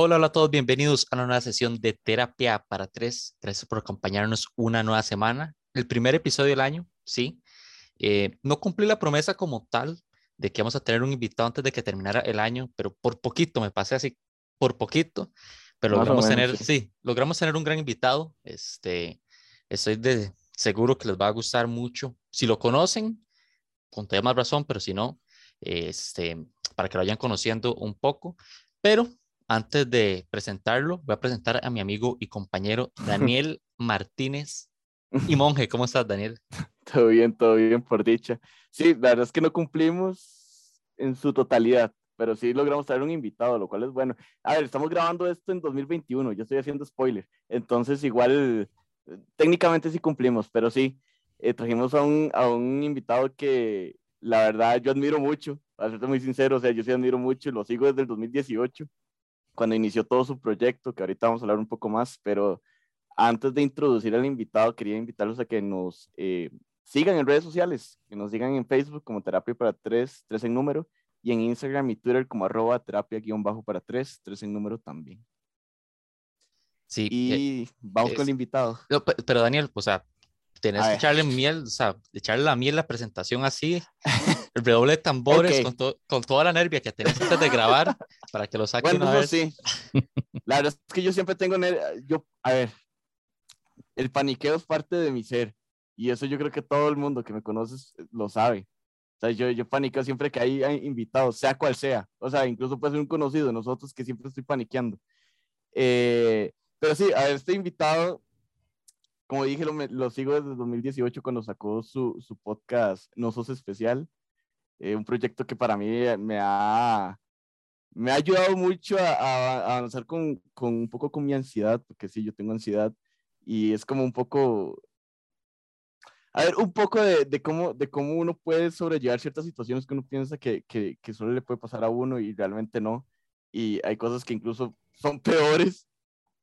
Hola, hola a todos, bienvenidos a una nueva sesión de Terapia para Tres. Gracias por acompañarnos una nueva semana. El primer episodio del año, sí. Eh, no cumplí la promesa como tal de que vamos a tener un invitado antes de que terminara el año, pero por poquito, me pasé así, por poquito, pero logramos tener, sí. logramos tener un gran invitado. Este, estoy de, seguro que les va a gustar mucho. Si lo conocen, con toda más razón, pero si no, este, para que lo vayan conociendo un poco. Pero antes de presentarlo, voy a presentar a mi amigo y compañero Daniel Martínez y monje. ¿Cómo estás, Daniel? Todo bien, todo bien, por dicha. Sí, la verdad es que no cumplimos en su totalidad, pero sí logramos traer un invitado, lo cual es bueno. A ver, estamos grabando esto en 2021, yo estoy haciendo spoiler, entonces igual técnicamente sí cumplimos, pero sí, eh, trajimos a un, a un invitado que la verdad yo admiro mucho, para serte muy sincero, o sea, yo sí admiro mucho, lo sigo desde el 2018 cuando inició todo su proyecto, que ahorita vamos a hablar un poco más, pero antes de introducir al invitado, quería invitarlos a que nos eh, sigan en redes sociales, que nos sigan en Facebook como Terapia para Tres, tres en número, y en Instagram y Twitter como arroba terapia guion bajo para tres, tres en número también. Sí. Y eh, vamos con el invitado. pero Daniel, o sea, tenés que echarle miel, o sea, echarle la miel la presentación así, el redoble de tambores con, con, toda la nervia que tenés antes de grabar para que lo saquen bueno, sí. La verdad es que yo siempre tengo yo, a ver, el paniqueo es parte de mi ser y eso yo creo que todo el mundo que me conoce lo sabe. O sea, yo, yo paniqueo siempre que hay invitados, sea cual sea. O sea, incluso puede ser un conocido de nosotros que siempre estoy paniqueando. Eh, pero sí, a este invitado como dije, lo, lo, sigo desde 2018 cuando sacó su, su podcast No Sos Especial. Eh, un proyecto que para mí me ha, me ha ayudado mucho a, a, avanzar con, con, un poco con mi ansiedad, porque sí, yo tengo ansiedad y es como un poco, a ver, un poco de, de cómo, de cómo uno puede sobrellevar ciertas situaciones que uno piensa que, que, que solo le puede pasar a uno y realmente no. Y hay cosas que incluso son peores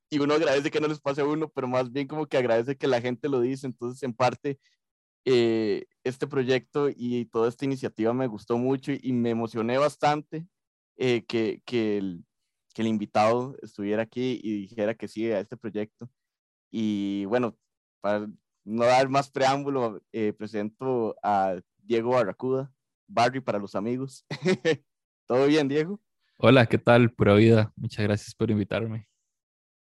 y uno agradece que no les pase a uno, pero más bien como que agradece que la gente lo dice. Entonces, en parte, eh, este proyecto y toda esta iniciativa me gustó mucho y, me emocioné bastante eh, que, que, el, invitado estuviera aquí y dijera que sí a este proyecto. Y bueno, para no dar más preámbulo, eh, presento a Diego Barracuda, Barry para los amigos. ¿Todo bien, Diego? Hola, ¿qué tal? Pura vida. Muchas gracias por invitarme.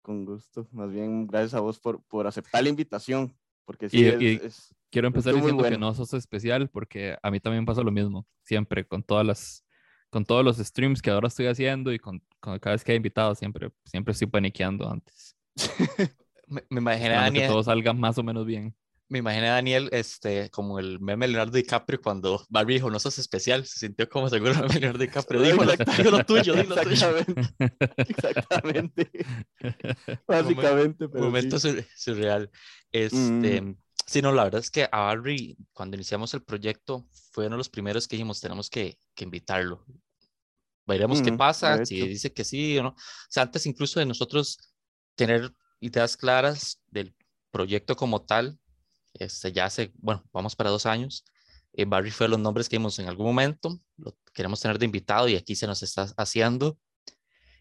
Con gusto. Más bien, gracias a vos por, por aceptar la invitación. Porque sí, es, quiero empezar diciendo que no sos especial porque a mí también pasa lo mismo. Siempre, con todas las con todos los streams que ahora estoy haciendo y con, con cada vez que he invitado, siempre, siempre estoy paniqueando antes. me, me. Que todo salga más o menos bien. Me imaginé a Daniel este, como el meme Leonardo DiCaprio cuando Barbie dijo, no sos especial, se sintió como seguro Leonardo DiCaprio. Dijo, lo tuyo, lo tuyo. Exactamente. Básicamente. Pero momento sí. surreal. Este, mm. Sí, no, la verdad es que a Barbie, cuando iniciamos el proyecto, fue uno de los primeros que dijimos, tenemos que, que invitarlo. Veremos mm, qué pasa, si dice que sí o no. O sea, antes incluso de nosotros tener ideas claras del proyecto como tal, este, ya hace, bueno, vamos para dos años. Eh, Barry fue los nombres que vimos en algún momento, lo queremos tener de invitado y aquí se nos está haciendo.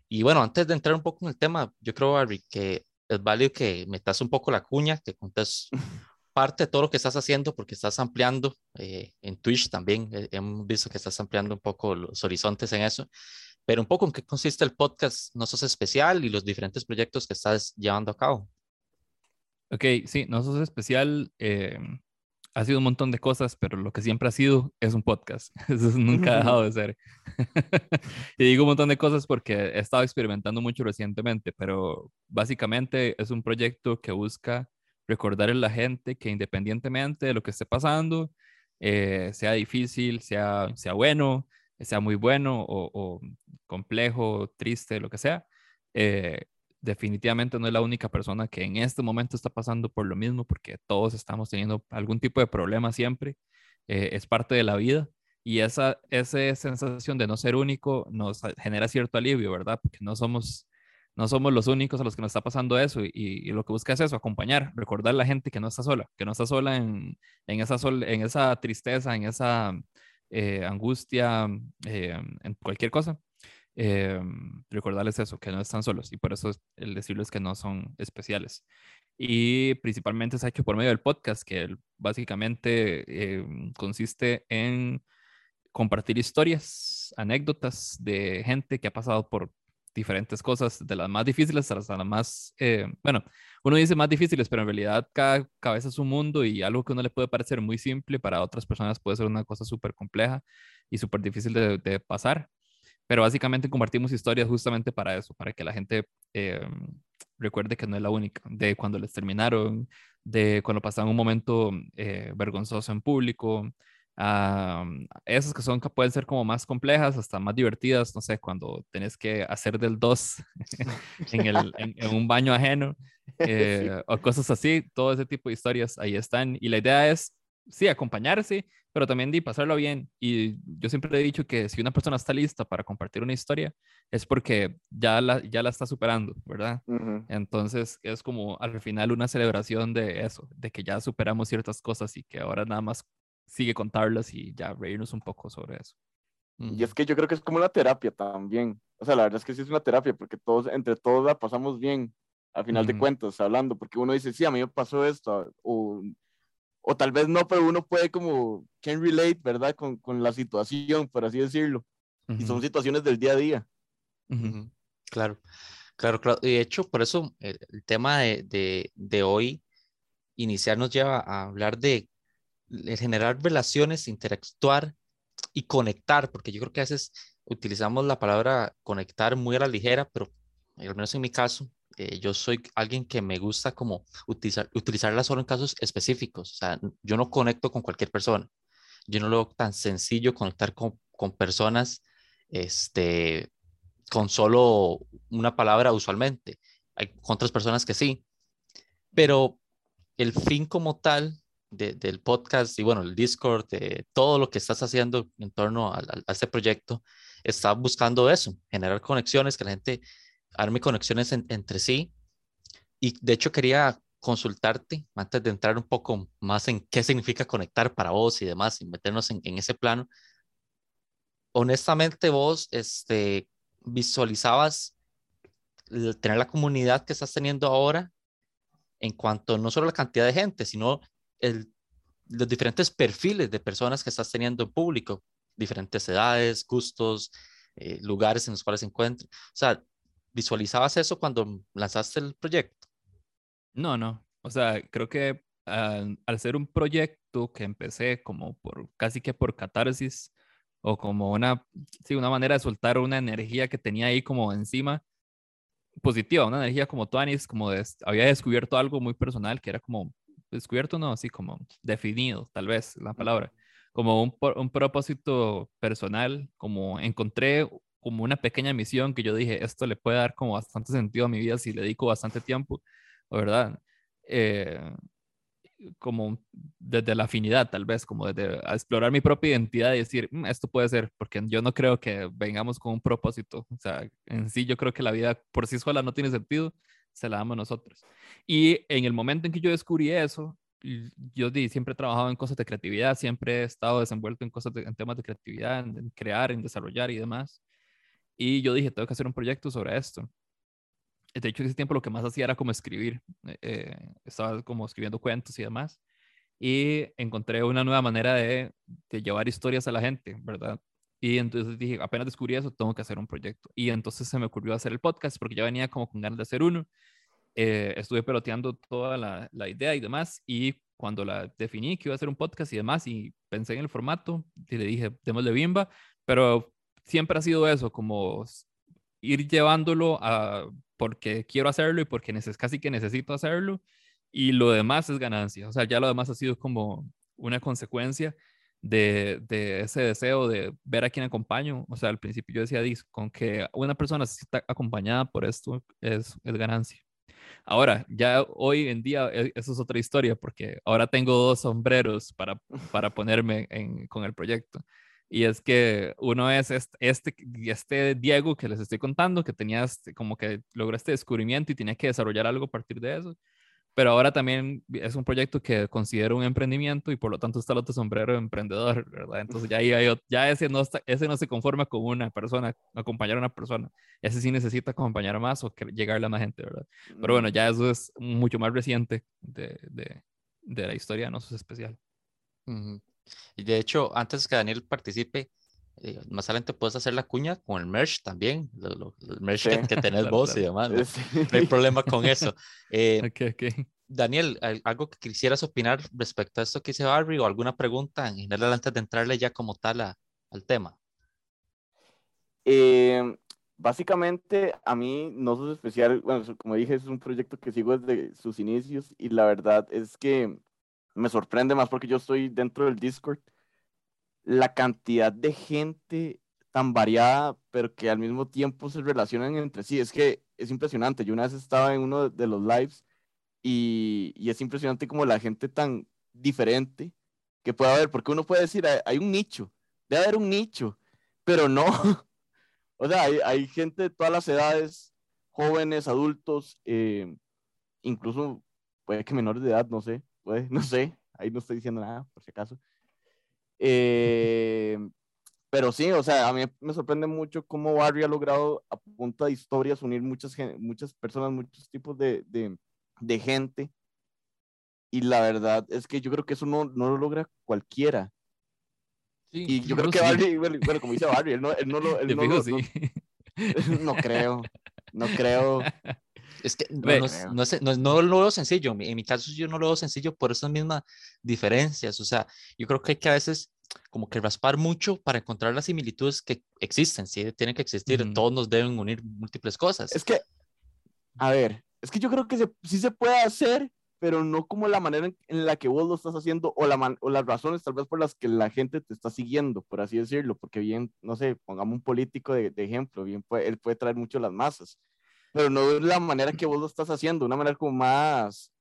Y bueno, antes de entrar un poco en el tema, yo creo, Barry, que es válido que metas un poco la cuña, que contes parte de todo lo que estás haciendo, porque estás ampliando eh, en Twitch también. Eh, hemos visto que estás ampliando un poco los horizontes en eso, pero un poco en qué consiste el podcast No Sos Especial y los diferentes proyectos que estás llevando a cabo. Ok, sí, no sos especial. Eh, ha sido un montón de cosas, pero lo que siempre ha sido es un podcast. Eso nunca ha dejado de ser. y digo un montón de cosas porque he estado experimentando mucho recientemente, pero básicamente es un proyecto que busca recordar a la gente que independientemente de lo que esté pasando, eh, sea difícil, sea, sea bueno, sea muy bueno o, o complejo, triste, lo que sea, eh, definitivamente no es la única persona que en este momento está pasando por lo mismo, porque todos estamos teniendo algún tipo de problema siempre, eh, es parte de la vida. Y esa, esa sensación de no ser único nos genera cierto alivio, ¿verdad? Porque no somos, no somos los únicos a los que nos está pasando eso y, lo que busca es eso, acompañar, recordar a la gente que no está sola, que no está sola en, en, esa, en esa tristeza, en esa eh, angustia, eh, en cualquier cosa. Eh, recordarles eso, que no están solos y por eso el decirles que no son especiales. Y principalmente se ha hecho por medio del podcast, que básicamente eh, consiste en compartir historias, anécdotas de gente que ha pasado por diferentes cosas, de las más difíciles hasta las más, eh, bueno, uno dice más difíciles, pero en realidad cada cabeza es un mundo y algo que uno le puede parecer muy simple, para otras personas puede ser una cosa súper compleja y súper difícil de, pasar. Pero básicamente compartimos historias justamente para eso, para que la gente eh, recuerde que no es la única, de cuando les terminaron, de cuando pasaron un momento eh, vergonzoso en público, esas que son que pueden ser como más complejas, hasta más divertidas, no sé, cuando tenés que hacer del 2 en, el, en, un baño ajeno eh, o cosas así, todo ese tipo de historias ahí están. Y la idea es, sí, acompañarse, pero también de pasarlo bien. Y yo siempre he dicho que si una persona está lista para compartir una historia, es porque ya la, ya la está superando, ¿verdad? Entonces es como al final una celebración de eso, de que ya superamos ciertas cosas y que ahora nada más sigue contarlas y ya reírnos un poco sobre eso. Y es que yo creo que es como una terapia también. O sea, la verdad es que sí es una terapia porque todos, entre todos la pasamos bien al final de cuentas, hablando, porque uno dice, sí, a mí me pasó esto, o, o tal vez no, pero uno puede como, can relate, ¿verdad? Con, con la situación, por así decirlo. Y son situaciones del día a día. Claro, claro, claro. Y de hecho, por eso el, el tema de, de, de, hoy iniciar nos lleva a hablar de generar relaciones, interactuar y conectar, porque yo creo que a veces utilizamos la palabra conectar muy a la ligera, pero al menos en mi caso, eh, yo soy alguien que me gusta como utilizar, utilizarla solo en casos específicos. O sea, yo no conecto con cualquier persona. Yo no lo veo tan sencillo conectar con, con personas este, con solo una palabra usualmente. Hay otras personas que sí, pero el fin como tal del podcast y bueno, el Discord, de todo lo que estás haciendo en torno a, este proyecto, está buscando eso, generar conexiones, que la gente arme conexiones entre sí. Y de hecho quería consultarte antes de entrar un poco más en qué significa conectar para vos y demás, y meternos en, ese plano. Honestamente, vos este, visualizabas tener la comunidad que estás teniendo ahora en cuanto no solo a la cantidad de gente, sino el, los diferentes perfiles de personas que estás teniendo en público, diferentes edades, gustos, eh, lugares en los cuales se encuentran. O sea, ¿visualizabas eso cuando lanzaste el proyecto? No, no. O sea, creo que al, ser un proyecto que empecé como por casi que por catarsis o como una, sí, una manera de soltar una energía que tenía ahí como encima positiva, una energía como Tuanis, como había descubierto algo muy personal que era como descubierto, no, así como definido, tal vez la palabra, como un, un propósito personal, como encontré como una pequeña misión que yo dije, esto le puede dar como bastante sentido a mi vida si le dedico bastante tiempo, ¿verdad? Eh, como desde la afinidad, tal vez, como desde explorar mi propia identidad y decir, mm, esto puede ser, porque yo no creo que vengamos con un propósito. O sea, en sí yo creo que la vida por sí sola no tiene sentido, se la damos nosotros. Y en el momento en que yo descubrí eso, yo siempre he trabajado en cosas de creatividad, siempre he estado desenvuelto en cosas en temas de creatividad, en, crear, en desarrollar y demás. Y yo dije, tengo que hacer un proyecto sobre esto. De hecho, ese tiempo lo que más hacía era como escribir. Eh, eh, estaba como escribiendo cuentos y demás. Y encontré una nueva manera de, llevar historias a la gente, ¿verdad? Y entonces dije, apenas descubrí eso, tengo que hacer un proyecto. Y entonces se me ocurrió hacer el podcast porque ya venía como con ganas de hacer uno. Eh, estuve peloteando toda la, la, idea y demás. Y cuando la definí que iba a hacer un podcast y demás, y pensé en el formato, y le dije, démosle bimba. Pero siempre ha sido eso, como ir llevándolo a porque quiero hacerlo y porque casi que necesito hacerlo. Y lo demás es ganancia. O sea, ya lo demás ha sido como una consecuencia de, ese deseo de ver a quién acompaño. O sea, al principio yo decía, con que una persona está acompañada por esto es, es ganancia. Ahora, ya hoy en día e, eso es otra historia porque ahora tengo dos sombreros para, para ponerme en, con el proyecto. Y es que uno es este, este, Diego que les estoy contando, que tenía este, como que logró este descubrimiento y tenía que desarrollar algo a partir de eso. pero ahora también es un proyecto que considero un emprendimiento y por lo tanto está el otro sombrero de emprendedor, ¿verdad? Entonces ya, ya ese, no ese no se conforma con una persona, acompañar a una persona, ese sí necesita acompañar más o que llegarle a más gente, ¿verdad? Pero bueno, ya eso es mucho más reciente de, de, de la historia, no es especial. Y de hecho, antes que Daniel participe, eh, más adelante puedes hacer la cuña con el merch también, el merch que, tenés vos y demás. ¿no? hay problema con eso. Eh, Daniel, ¿algo que quisieras opinar respecto a esto que dice Barry o alguna pregunta en general antes de entrarle ya como tal al tema? Eh, básicamente, a mí no es especial, bueno, como dije, es un proyecto que sigo desde sus inicios y la verdad es que me sorprende más porque yo estoy dentro del Discord la cantidad de gente tan variada, pero que al mismo tiempo se relacionan entre sí. Es que es impresionante. Yo una vez estaba en uno de los lives y, y es impresionante como la gente tan diferente que puede haber, porque uno puede decir, hay, un nicho, debe haber un nicho, pero no. o sea, hay, gente de todas las edades, jóvenes, adultos, eh, incluso puede que menores de edad, no sé, puede, no sé, ahí no estoy diciendo nada, por si acaso. Eh, pero sí, o sea, a mí me sorprende mucho cómo Barry ha logrado a punta de historias unir muchas, muchas personas, muchos tipos de, de, de gente. Y la verdad es que yo creo que eso no, no lo logra cualquiera. Sí, y yo creo que Barry, bueno, como dice Barry, él no, él no lo... Él no, lo, no, no creo, no creo. Es que no, no, no, no, lo veo sencillo. En mi caso, yo no lo veo sencillo por esas mismas diferencias. O sea, yo creo que hay que a veces como que raspar mucho para encontrar las similitudes que existen. Sí, tienen que existir. Todos nos deben unir múltiples cosas. Es que, a ver, es que yo creo que sí se puede hacer, pero no como la manera en, la que vos lo estás haciendo o, la o las razones tal vez por las que la gente te está siguiendo, por así decirlo, porque bien, no sé, pongamos un político de, de ejemplo, bien, puede, él puede traer mucho las masas, pero no de la manera que vos lo estás haciendo, una manera como más,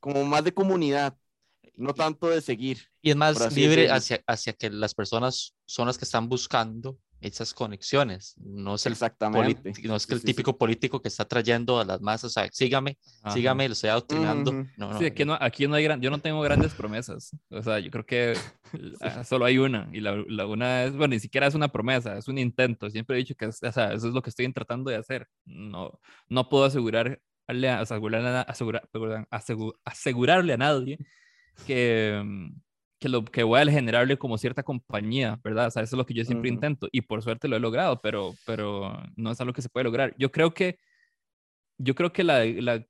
como más de comunidad, no tanto de seguir. Y es más libre hacia, hacia que las personas son las que están buscando esas conexiones. No es el, Exactamente. No es que el típico político que está trayendo a las masas, o sea, sígame, sígame, lo estoy adoctrinando. no, sí, aquí no, aquí no hay gran, yo no tengo grandes promesas. O sea, yo creo que ah, solo hay una. Y la, la, una es, bueno, ni siquiera es una promesa, es un intento. Siempre he dicho que o sea, eso es lo que estoy tratando de hacer. No, no puedo asegurar, asegurarle, asegurar, asegurarle a nadie que mm, que lo que voy a generarle como cierta compañía, ¿verdad? O sea, eso es lo que yo siempre intento y por suerte lo he logrado, pero, pero no es algo que se puede lograr. Yo creo que, yo creo que la, la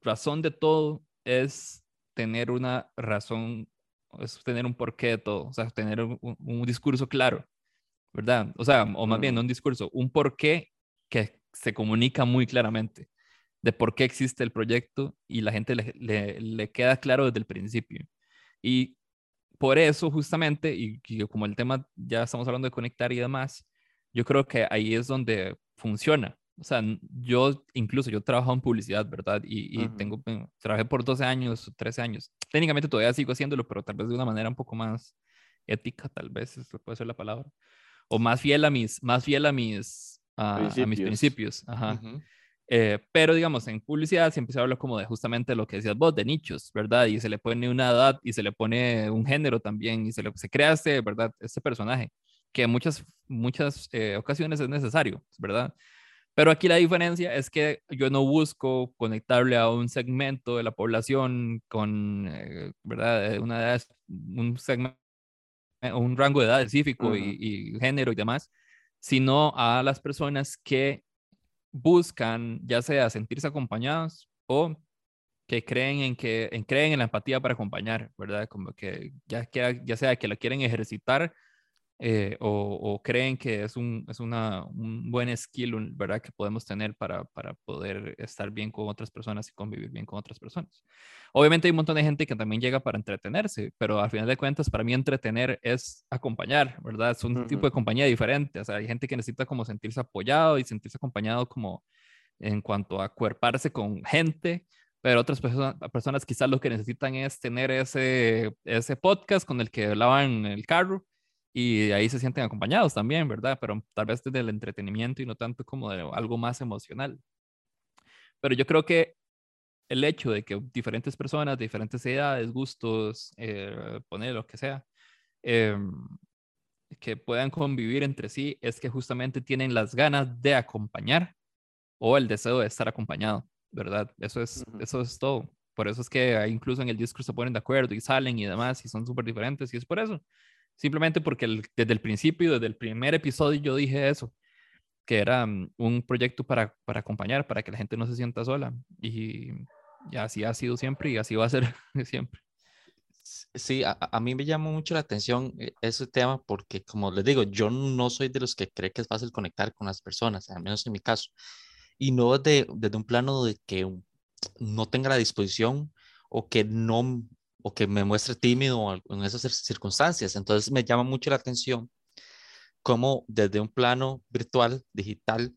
razón de todo es tener una razón, es tener un porqué de todo, o sea, tener un, un discurso claro, ¿verdad? O sea, o más bien no un discurso, un porqué que se comunica muy claramente de por qué existe el proyecto y la gente le, le, le queda claro desde el principio. Y por eso justamente, y, como el tema ya estamos hablando de conectar y demás, yo creo que ahí es donde funciona. O sea, yo incluso yo trabajo en publicidad, ¿verdad? Y, tengo, trabajé por 12 años, 13 años. Técnicamente todavía sigo haciéndolo, pero tal vez de una manera un poco más ética, tal vez, puede ser la palabra. O más fiel a mis, más fiel a mis, a, mis principios. Ajá. Eh, pero digamos, en publicidad siempre se habla como de justamente lo que decías vos, de nichos, ¿verdad? Y se le pone una edad y se le pone un género también y se, le, se crea este, ¿verdad? Este personaje que en muchas, muchas eh, ocasiones es necesario, ¿verdad? Pero aquí la diferencia es que yo no busco conectarle a un segmento de la población con, eh, ¿verdad? Una edad, un segmento, un rango de edad específico y, y género y demás, sino a las personas que buscan ya sea sentirse acompañados o que creen en que en, creen en la empatía para acompañar, ¿verdad? Como que ya, ya sea que la quieren ejercitar eh, o, creen que es, un, es una, un buen skill, ¿verdad? Que podemos tener para, para poder estar bien con otras personas y convivir bien con otras personas. Obviamente hay un montón de gente que también llega para entretenerse, pero al final de cuentas, para mí entretener es acompañar, ¿verdad? Es un tipo de compañía diferente. O sea, hay gente que necesita como sentirse apoyado y sentirse acompañado como en cuanto a cuerparse con gente, pero otras personas, personas quizás lo que necesitan es tener ese, ese podcast con el que lavan el carro y ahí se sienten acompañados también, ¿verdad? Pero tal vez desde el entretenimiento y no tanto como de algo más emocional. Pero yo creo que el hecho de que diferentes personas de diferentes edades, gustos, eh, poner lo que sea, em, que puedan convivir entre sí, es que justamente tienen las ganas de acompañar o el deseo de estar acompañado, ¿verdad? Eso es, eso es todo. Por eso es que incluso en el discurso se ponen de acuerdo y salen y demás y son súper diferentes y es por eso. Simplemente porque desde el principio, desde el primer episodio yo dije eso, que era mm, un proyecto para, para acompañar, para que la gente no se sienta sola. Y, y así ha sido siempre y así va a ser siempre. Sí, a, a, mí me llamó mucho la atención eh, ese tema porque, como les digo, yo no soy de los que cree que es fácil conectar con las personas, al menos en mi caso. Y no desde, desde un plano de que no tenga la disposición o que no o que me muestre tímido en esas circunstancias. Entonces me llama mucho la atención cómo desde un plano virtual, digital,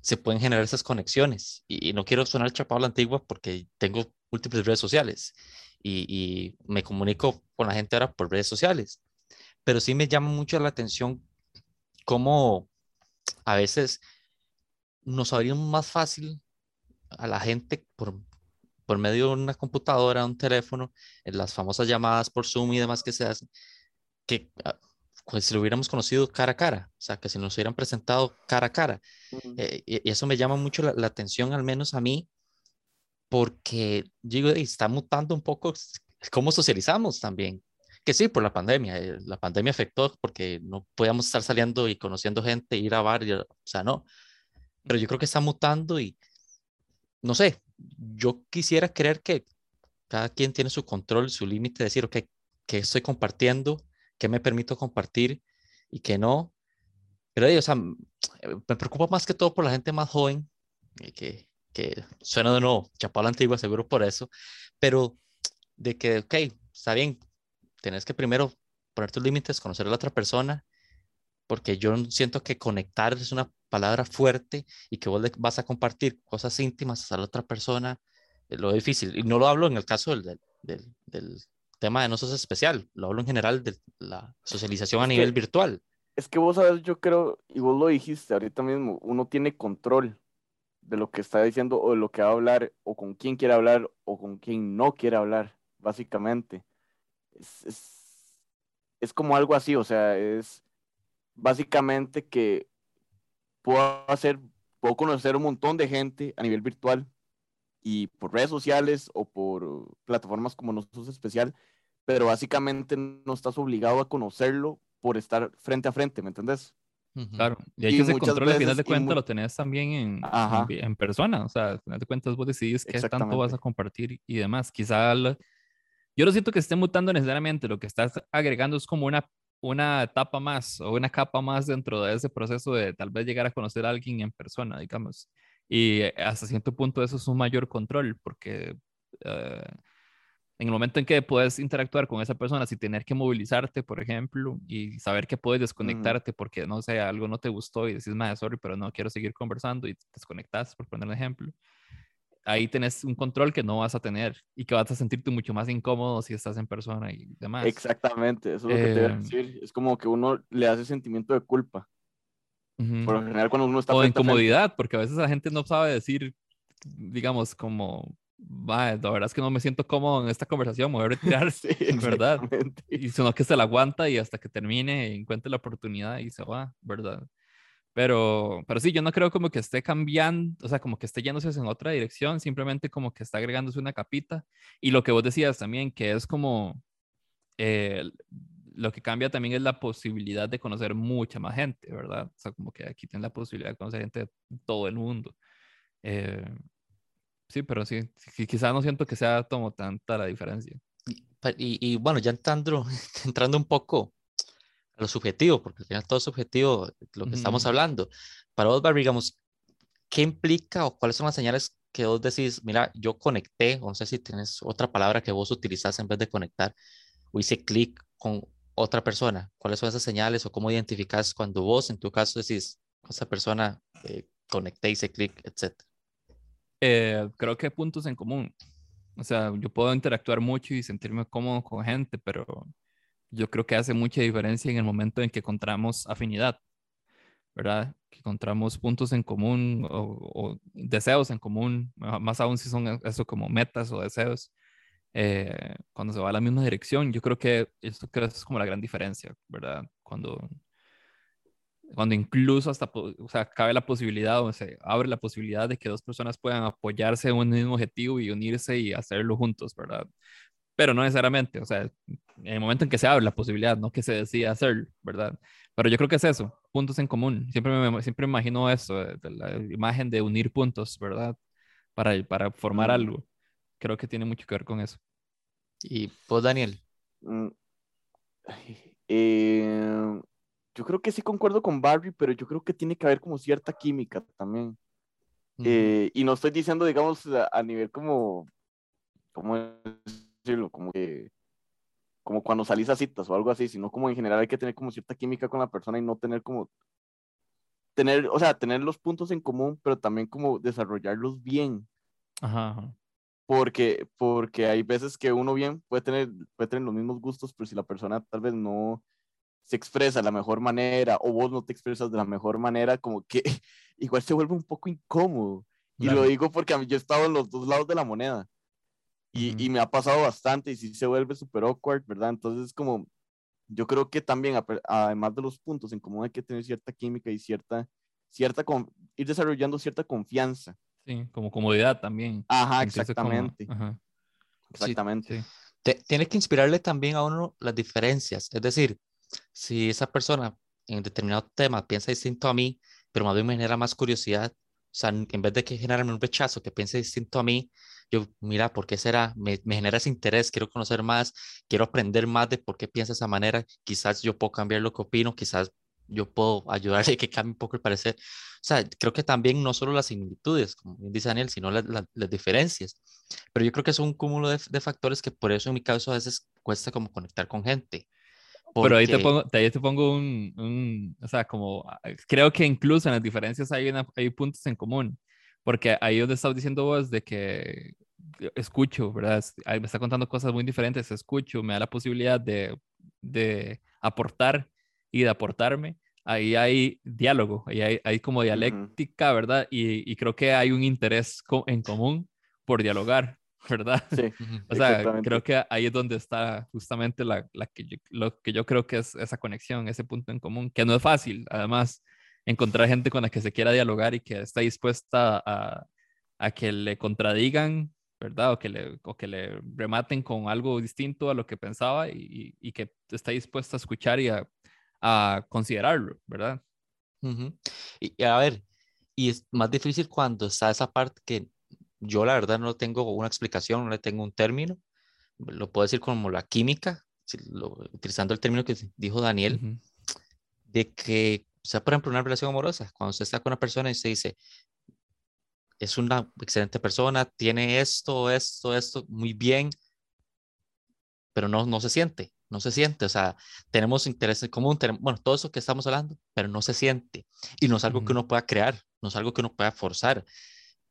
se pueden generar esas conexiones. Y, no quiero sonar chapado a la antigua porque tengo múltiples redes sociales y, me comunico con la gente ahora por redes sociales. Pero sí me llama mucho la atención cómo a veces nos habría más fácil a la gente por, por medio de una computadora, un teléfono, en las famosas llamadas por Zoom y demás que se hacen, que ah, pues, si lo hubiéramos conocido cara a cara, o sea, que si nos hubieran presentado cara a cara. Eh, y, eso me llama mucho la, la, atención, al menos a mí, porque digo, está mutando un poco cómo socializamos también. Que sí, por la pandemia. Eh, la pandemia afectó porque no podíamos estar saliendo y conociendo gente, ir a bar, o sea, no. Pero yo creo que está mutando y, no sé, yo quisiera creer que cada quien tiene su control, su límite, decir, ok, ¿qué estoy compartiendo? ¿Qué me permito compartir y qué no? Pero, o sea, me preocupa más que todo por la gente más joven, eh, que, que suena de nuevo, chapala antigua, seguro por eso, pero de que, ok, está bien, tenés que primero poner tus límites, conocer a la otra persona, porque yo siento que conectar es una palabra fuerte y que vos le vas a compartir cosas íntimas a la otra persona, es lo difícil. Y no lo hablo en el caso del, del, del, tema de no sos especial, lo hablo en general de la socialización a nivel virtual. Es que vos sabes, yo creo, y vos lo dijiste ahorita mismo, uno tiene control de lo que está diciendo o de lo que va a hablar o con quién quiere hablar o con quién no quiere hablar, básicamente. Es, es, es como algo así, o sea, es básicamente que puedo hacer, puedo conocer un montón de gente a nivel virtual y por redes sociales o por plataformas como Nosotros Especial, pero básicamente no estás obligado a conocerlo por estar frente a frente, ¿me entendés? Claro, y hay que ese control al final de cuentas lo tenés también en, en, persona, o sea, al final de cuentas vos decidís qué tanto vas a compartir y demás. Quizá yo no siento que esté mutando necesariamente, lo que estás agregando es como una una etapa más o una capa más dentro de ese proceso de tal vez llegar a conocer a alguien en persona, digamos. Y eh, hasta cierto punto eso es un mayor control, porque eh, en el momento en que puedes interactuar con esa persona sin tener que movilizarte, por ejemplo, y saber que puedes desconectarte porque, no sé, algo no te gustó y decís, más sorry, pero no quiero seguir conversando y te desconectas, por poner un ejemplo ahí tenés un control que no vas a tener y que vas a sentirte mucho más incómodo si estás en persona y demás. Exactamente, eso es lo que te voy a em, decir. Es como que uno le hace sentimiento de culpa. Por lo general, cuando uno está. O de incomodidad, porque a veces la gente no sabe decir, digamos, como. Va, la verdad es que no me siento cómodo en esta conversación, me voy a retirar, sí, ¿verdad? Y sino que se la aguanta y hasta que termine encuentre la oportunidad y se va, ¿verdad? Pero, pero sí, yo no creo como que esté cambiando, o sea, como que esté yéndose en otra dirección, simplemente como que está agregándose una capita. Y lo que vos decías también, que es como, eh, lo que cambia también es la posibilidad de conocer mucha más gente, ¿verdad? O sea, como que aquí tienen la posibilidad de conocer gente de todo el mundo. Eh, sí, pero sí, quizás no siento que sea como tanta la diferencia. Y, y bueno, ya entrando, entrando un poco lo subjetivo, porque al final todo es subjetivo, lo que estamos hablando. Para vos, Barry, digamos, ¿qué implica o cuáles son las señales que vos decís, mira, yo conecté, o no sé si tienes otra palabra que vos utilizás en vez de conectar, o hice clic con otra persona? ¿Cuáles son esas señales o cómo identificas cuando vos, en tu caso, decís, con esa persona eh, conecté, hice clic, etcétera? Eh, creo que hay puntos en común. O sea, yo puedo interactuar mucho y sentirme cómodo con gente, pero yo creo que hace mucha diferencia en el momento en que encontramos afinidad, ¿verdad? encontramos puntos en común o, deseos en común, más aún si son eso como metas o deseos, eh, cuando se va a la misma dirección, yo creo que esto creo es como la gran diferencia, ¿verdad? Cuando, cuando incluso hasta, o sea, cabe la posibilidad o se abre la posibilidad de que dos personas puedan apoyarse en un mismo objetivo y unirse y hacerlo juntos, ¿verdad? Pero no necesariamente, o sea, en el momento en que se abre la posibilidad, no que se decida hacerlo, ¿verdad? Pero yo creo que es eso, puntos en común. Siempre me, siempre imagino eso, la imagen de unir puntos, ¿verdad? Para, para formar algo creo que tiene mucho que ver con eso. ¿Y vos, Daniel? Mm, eh, yo creo que sí concuerdo con Barry, pero yo creo que tiene que haber como cierta química también. Eh, y no estoy diciendo, digamos, a, nivel como, ¿cómo decirlo? Como que, como cuando salís a citas o algo así, sino como en general hay que tener como cierta química con la persona y no tener como, tener, o sea, tener los puntos en común, pero también como desarrollarlos bien. Ajá, ajá porque, porque hay veces que uno bien puede tener, puede tener los mismos gustos, pero si la persona tal vez no se expresa de la mejor manera o vos no te expresas de la mejor manera, como que igual se vuelve un poco incómodo. Y lo digo porque a mí, yo he estado en los dos lados de la moneda y, y me ha pasado bastante y sí se vuelve súper awkward, ¿verdad? Entonces, como yo creo que también, además de los puntos en común, hay que tener cierta química y cierta, cierta, ir desarrollando cierta confianza Sí, como comodidad también. Ajá, exactamente. Exactamente. tiene que inspirarle también a uno las diferencias. Es decir, si esa persona en determinado tema piensa distinto a mí, pero más bien me genera más curiosidad, o sea, en vez de que generarme un rechazo, que piense distinto a mí, yo, mira, ¿por qué será? Me, me, genera ese interés, quiero conocer más, quiero aprender más de por qué piensa de esa manera. Quizás yo puedo cambiar lo que opino, quizás yo puedo ayudarle a que cambie un poco el parecer. O sea, creo que también no solo las similitudes, como dice Daniel, sino las diferencias. Pero yo creo que es un cúmulo de, de, factores que por eso en mi caso a veces cuesta como conectar con gente. Pero ahí te pongo, ahí te pongo un, un, o sea, como, ah, creo que incluso en las diferencias hay, una, hay puntos en común, porque ahí donde estás diciendo vos de que escucho, ¿verdad? Me está contando cosas muy diferentes, escucho, me da la posibilidad de, de aportar y de aportarme, ahí hay diálogo, ahí hay, hay como dialéctica, ¿verdad? Y, y, creo que hay un interés en común por dialogar, ¿verdad? Sí. o sea, creo que ahí es donde está justamente la, la que lo que yo creo que es esa conexión, ese punto en común, que no es fácil, además, encontrar gente con la que se quiera dialogar y que está dispuesta a, a que le contradigan ¿verdad? O que, le, o que le rematen con algo distinto a lo que pensaba y, y, que está dispuesta a escuchar y a, a considerarlo, ¿verdad? y, a ver, y es más difícil cuando está esa parte que yo la verdad no tengo una explicación, no le tengo un término, lo puedo decir como la química, utilizando el término que dijo Daniel, de que, o sea, por ejemplo, una relación amorosa, cuando usted está con una persona y se dice, es una excelente persona, tiene esto, esto, esto, muy bien, pero no, no se siente no se siente, o sea, tenemos intereses en común, tenemos, bueno, todo eso que estamos hablando, pero no se siente. Y no es algo que uno pueda crear, no es algo que uno pueda forzar.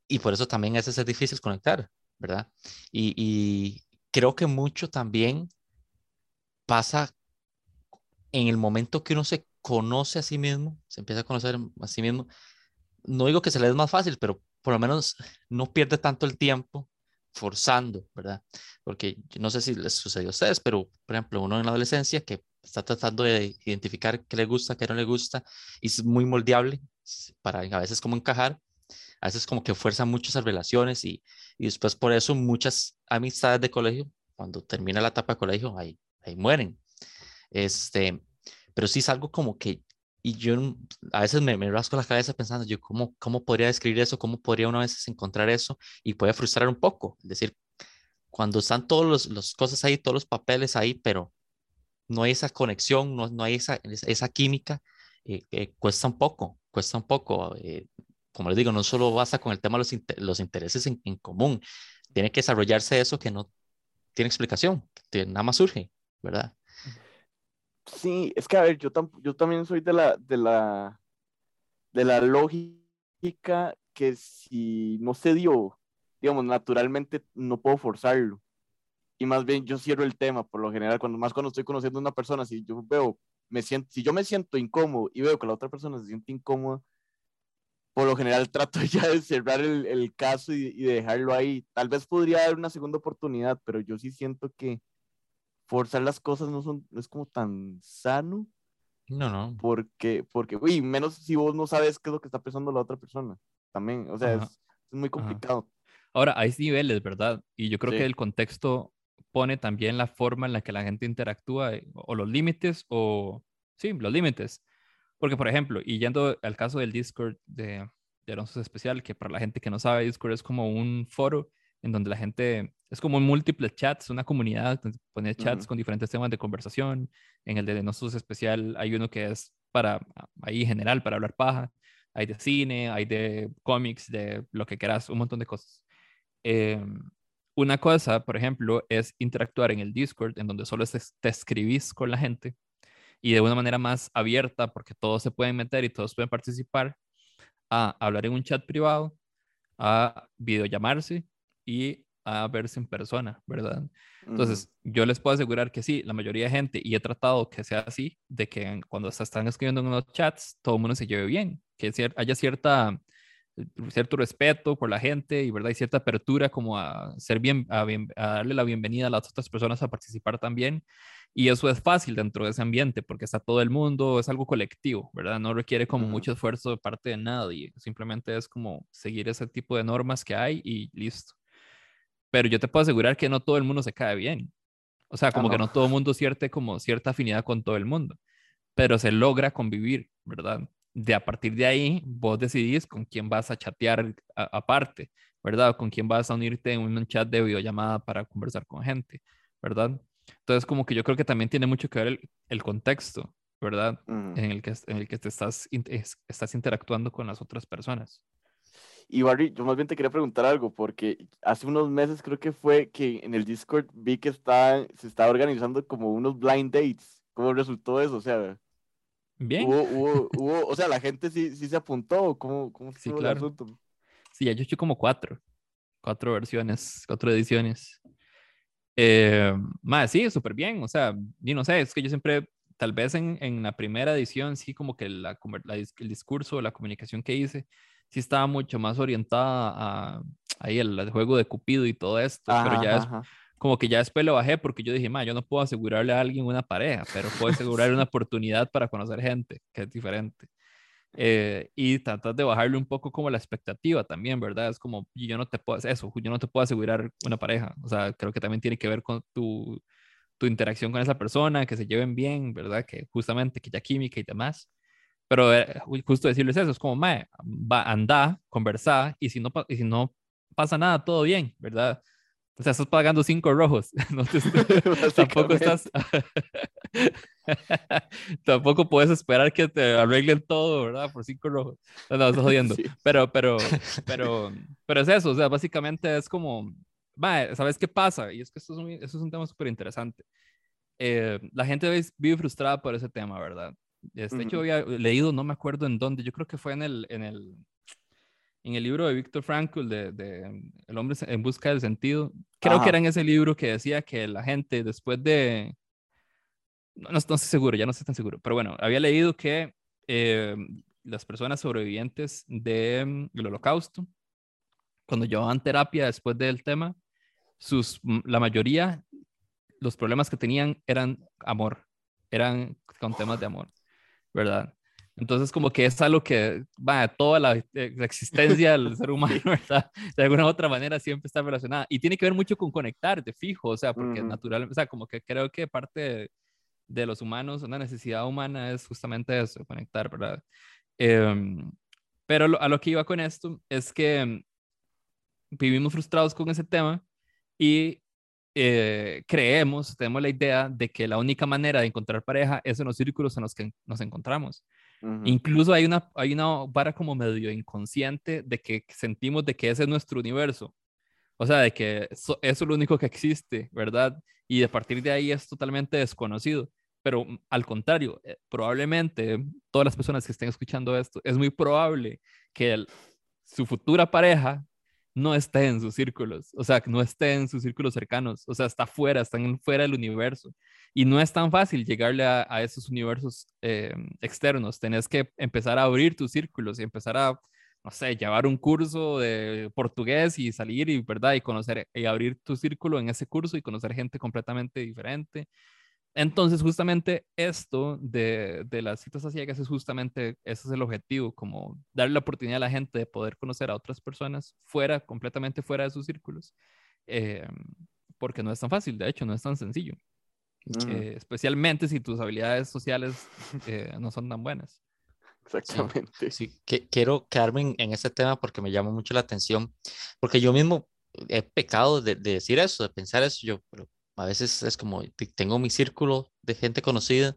Y por eso también es, es difícil conectar, ¿verdad? Y, y creo que mucho también pasa en el momento que uno se conoce a sí mismo, se empieza a conocer a sí mismo. No digo que se le dé más fácil, pero por lo menos no pierde tanto el tiempo forzando, ¿verdad? Porque no sé si les sucedió a ustedes, pero por ejemplo, uno en la adolescencia que está tratando de identificar qué le gusta, qué no le gusta, y es muy moldeable para a veces como encajar, a veces como que fuerza mucho esas relaciones y, y después por eso muchas amistades de colegio, cuando termina la etapa de colegio, ahí, ahí mueren. Este, pero sí es algo como que y yo a veces me, me, rasco la cabeza pensando, yo, ¿cómo, ¿cómo podría describir eso? ¿Cómo podría una vez encontrar eso? Y puede frustrar un poco. Es decir, cuando están todas las cosas ahí, todos los papeles ahí, pero no hay esa conexión, no, no hay esa, esa química, eh, eh, cuesta un poco, cuesta un poco. Eh, como les digo, no solo basta con el tema de los, los intereses en, en, común, tiene que desarrollarse eso que no tiene explicación, que nada más surge, ¿verdad? Sí, es que a ver, yo, yo también soy de la, de la, de la lógica que si no se dio, digamos, naturalmente no puedo forzarlo. Y más bien yo cierro el tema, por lo general, cuando más cuando estoy conociendo a una persona, si yo veo, me siento, si yo me siento incómodo y veo que la otra persona se siente incómoda, por lo general trato ya de cerrar el, el caso y, y, dejarlo ahí. Tal vez podría haber una segunda oportunidad, pero yo sí siento que forzar las cosas no, son, no es como tan sano. No, no. Porque, porque, uy, menos si vos no sabes qué es lo que está pensando la otra persona. También, o sea, es, es, muy complicado. Ahora, hay niveles, ¿verdad? Y yo creo sí. que el contexto pone también la forma en la que la gente interactúa, eh, o los límites, o sí, los límites. Porque, por ejemplo, y yendo al caso del Discord de, de Alonso Especial, que para la gente que no sabe, Discord es como un foro en donde la gente, es como múltiples chats, una comunidad, pone chats uh -huh. con diferentes temas de conversación. En el de Nosotros Especial hay uno que es para, ahí general, para hablar paja. Hay de cine, hay de cómics, de lo que quieras, un montón de cosas. Eh, una cosa, por ejemplo, es interactuar en el Discord, en donde solo te escribís con la gente y de una manera más abierta, porque todos se pueden meter y todos pueden participar, a hablar en un chat privado, a videollamarse y a verse en persona, ¿verdad? Entonces, uh -huh. yo les puedo asegurar que sí, la mayoría de gente, y he tratado que sea así, de que cuando se están escribiendo en unos chats, todo el mundo se lleve bien, que haya cierta cierto respeto por la gente y verdad y cierta apertura como a ser bien a, bien a, darle la bienvenida a las otras personas a participar también y eso es fácil dentro de ese ambiente porque está todo el mundo es algo colectivo verdad no requiere como uh -huh. mucho esfuerzo de parte de nadie simplemente es como seguir ese tipo de normas que hay y listo pero yo te puedo asegurar que no todo el mundo se cae bien o sea como oh. que no todo el mundo siente como cierta afinidad con todo el mundo pero se logra convivir verdad de a partir de ahí vos decidís con quién vas a chatear aparte, ¿verdad? Con quién vas a unirte en un chat de videollamada para conversar con gente, ¿verdad? Entonces, como que yo creo que también tiene mucho que ver el, el contexto, ¿verdad? Mm. En, el que, en el que te estás, estás interactuando con las otras personas. Y Barry, yo más bien te quería preguntar algo, porque hace unos meses creo que fue que en el Discord vi que está, se estaba organizando como unos blind dates. ¿Cómo resultó eso? O sea, Bien. Hubo, hubo, hubo, o sea, la gente sí, sí se apuntó. ¿Cómo, cómo sí, claro. el asunto? Sí, ya yo he hecho como cuatro. Cuatro versiones, cuatro ediciones. Eh, más, sí, súper bien. O sea, y no sé, es que yo siempre, tal vez en, en la primera edición, sí, como que la, la, el discurso, la comunicación que hice, sí estaba mucho más orientada a ahí el, juego de Cupido y todo esto. Ajá, pero ya es, como que ya después lo bajé porque yo dije, ma, yo no puedo asegurarle a alguien una pareja, pero puedo asegurarle una oportunidad para conocer gente, que es diferente. Eh, y tratar de bajarle un poco como la expectativa también, ¿verdad? Es como, yo no te puedo, eso, yo no te puedo asegurar una pareja, o sea, creo que también tiene que ver con tu, tu interacción con esa persona, que se lleven bien, ¿verdad? Que justamente, que haya química y demás. Pero eh, justo decirles eso, es como, ma, va, anda, conversa, y si no, y si no pasa nada, todo bien, ¿verdad? O sea, estás pagando cinco rojos. No te, tampoco estás. tampoco puedes esperar que te arreglen todo, ¿verdad? Por cinco rojos. No, no estás jodiendo. Sí. Pero, pero, pero, pero es eso. O sea, básicamente es como. Va, ¿sabes qué pasa? Y es que esto es un, esto es un tema súper interesante. Eh, la gente vive frustrada por ese tema, ¿verdad? Este, uh -huh. había leído, no me acuerdo en dónde, yo creo que fue en el, en el, en el libro de Víctor Frankl, de, de, El hombre en busca del sentido. Creo Ajá. que era en ese libro que decía que la gente después de... No, no, estoy seguro, ya no estoy tan seguro, pero bueno, había leído que eh, las personas sobrevivientes del de, holocausto, cuando llevaban terapia después del tema, sus, la mayoría, los problemas que tenían eran amor, eran con temas de amor, ¿verdad? Entonces, como que es algo que va toda la, eh, la, existencia del ser humano, ¿verdad? De alguna u otra manera siempre está relacionada. Y tiene que ver mucho con conectar, de fijo, o sea, porque uh -huh. natural, o sea, como que creo que parte de, de, los humanos, una necesidad humana es justamente eso, conectar, ¿verdad? Eh, pero lo, a lo que iba con esto es que vivimos frustrados con ese tema y eh, creemos, tenemos la idea de que la única manera de encontrar pareja es en los círculos en los que nos encontramos. Uh -huh. Incluso hay una, hay una vara como medio inconsciente de que sentimos de que ese es nuestro universo. O sea, de que eso, eso es lo único que existe, ¿verdad? Y de partir de ahí es totalmente desconocido. Pero mm, al contrario, eh, probablemente todas las personas que estén escuchando esto, es muy probable que el, su futura pareja no esté en sus círculos, o sea, no esté en sus círculos cercanos, o sea, está fuera, están fuera del universo. Y no es tan fácil llegarle a, esos universos eh, externos, tenés que empezar a abrir tus círculos y empezar a no sé, llevar un curso de portugués y salir y, ¿verdad? Y conocer y abrir tu círculo en ese curso y conocer gente completamente diferente. Entonces, justamente esto de, de las citas a ciegas es justamente, ese es el objetivo, como darle la oportunidad a la gente de poder conocer a otras personas fuera, completamente fuera de sus círculos, eh, porque no es tan fácil, de hecho, no es tan sencillo, eh, especialmente si tus habilidades sociales eh, no son tan buenas. Exactamente. Sí, que, quiero quedarme en, ese tema porque me llama mucho la atención, porque yo mismo he pecado de, de decir eso, de pensar eso, yo, pero a veces es como, tengo mi círculo de gente conocida,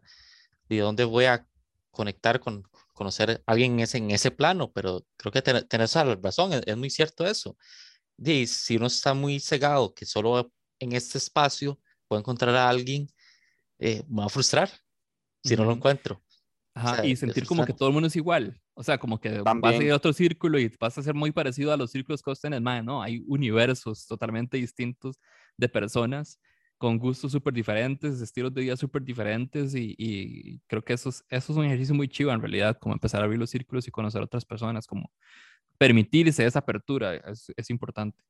¿de dónde voy a conectar con conocer a alguien en ese, en ese plano? Pero creo que tenés razón, es, muy cierto eso. Y si uno está muy cegado, que solo en este espacio puedo encontrar a alguien, eh, me va a frustrar si no lo encuentro. Ajá, y sentir como que todo el mundo es igual. O sea, como que vas a ir a otro círculo y vas a ser muy parecido a los círculos que vos tenés, ¿no? Hay universos totalmente distintos de personas con gustos súper diferentes, estilos de vida súper diferentes y, creo que eso es, eso es un ejercicio muy chivo en realidad, como empezar a abrir los círculos y conocer a otras personas, como permitirse esa apertura es, es importante.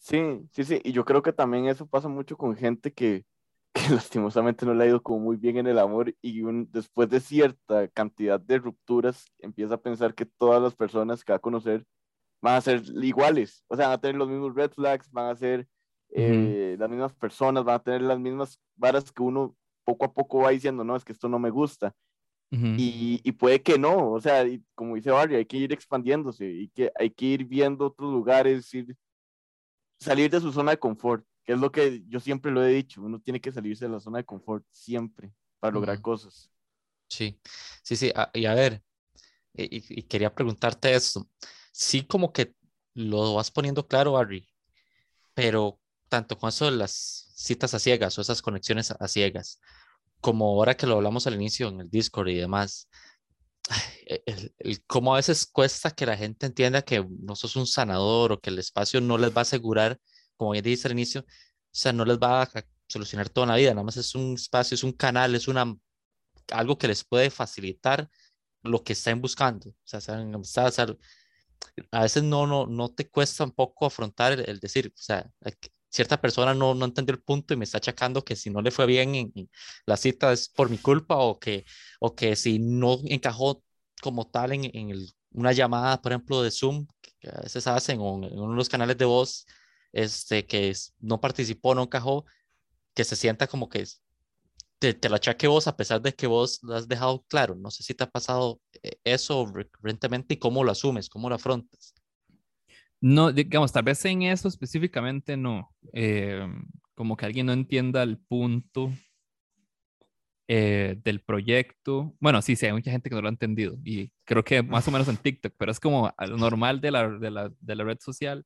Sí, sí, sí, y yo creo que también eso pasa mucho con gente que, que lastimosamente no le ha ido como muy bien en el amor y después de cierta cantidad de rupturas empieza a pensar que todas las personas que va a conocer van a ser iguales, o sea, van a tener los mismos red flags, van a ser eh, las mismas personas, van a tener las mismas varas que uno poco a poco va diciendo, no, es que esto no me gusta. y, y, puede que no, o sea, como dice Barry, hay que ir expandiéndose y que hay que ir viendo otros lugares, ir, salir de su zona de confort, que es lo que yo siempre lo he dicho, uno tiene que salirse de la zona de confort siempre para lograr cosas. Sí, sí, sí, ah, y a ver, y, y, quería preguntarte esto, sí como que lo vas poniendo claro, Barry, pero tanto con eso de las citas a ciegas o esas conexiones a ciegas, como ahora que lo hablamos al inicio en el Discord y demás, e, el, el, cómo a veces cuesta que la gente entienda que no sos un sanador o que el espacio no les va a asegurar, como ya dije al inicio, o sea, no les va a solucionar toda la vida, nada más es un espacio, es un canal, es una, algo que les puede facilitar lo que estén buscando, o sea, sean a veces no, no, no te cuesta un poco afrontar el, el decir, o sea, cierta persona no, no entendió el punto y me está achacando que si no le fue bien en, la cita es por mi culpa o que, o que si no encajó como tal en, en el, una llamada, por ejemplo, de Zoom, que a veces hacen o en, uno de los canales de voz, este, que no participó, no encajó, que se sienta como que te, te lo achaque vos a pesar de que vos lo has dejado claro. No sé si te ha pasado eh, eso recurrentemente y cómo lo asumes, cómo lo afrontas. No, digamos, tal vez en eso específicamente no. Eh, como que alguien no entienda el punto eh, del proyecto. Bueno, sí, sí, hay mucha gente que no lo ha entendido y creo que más o menos en TikTok, pero es como lo normal de la, de la, de la red social,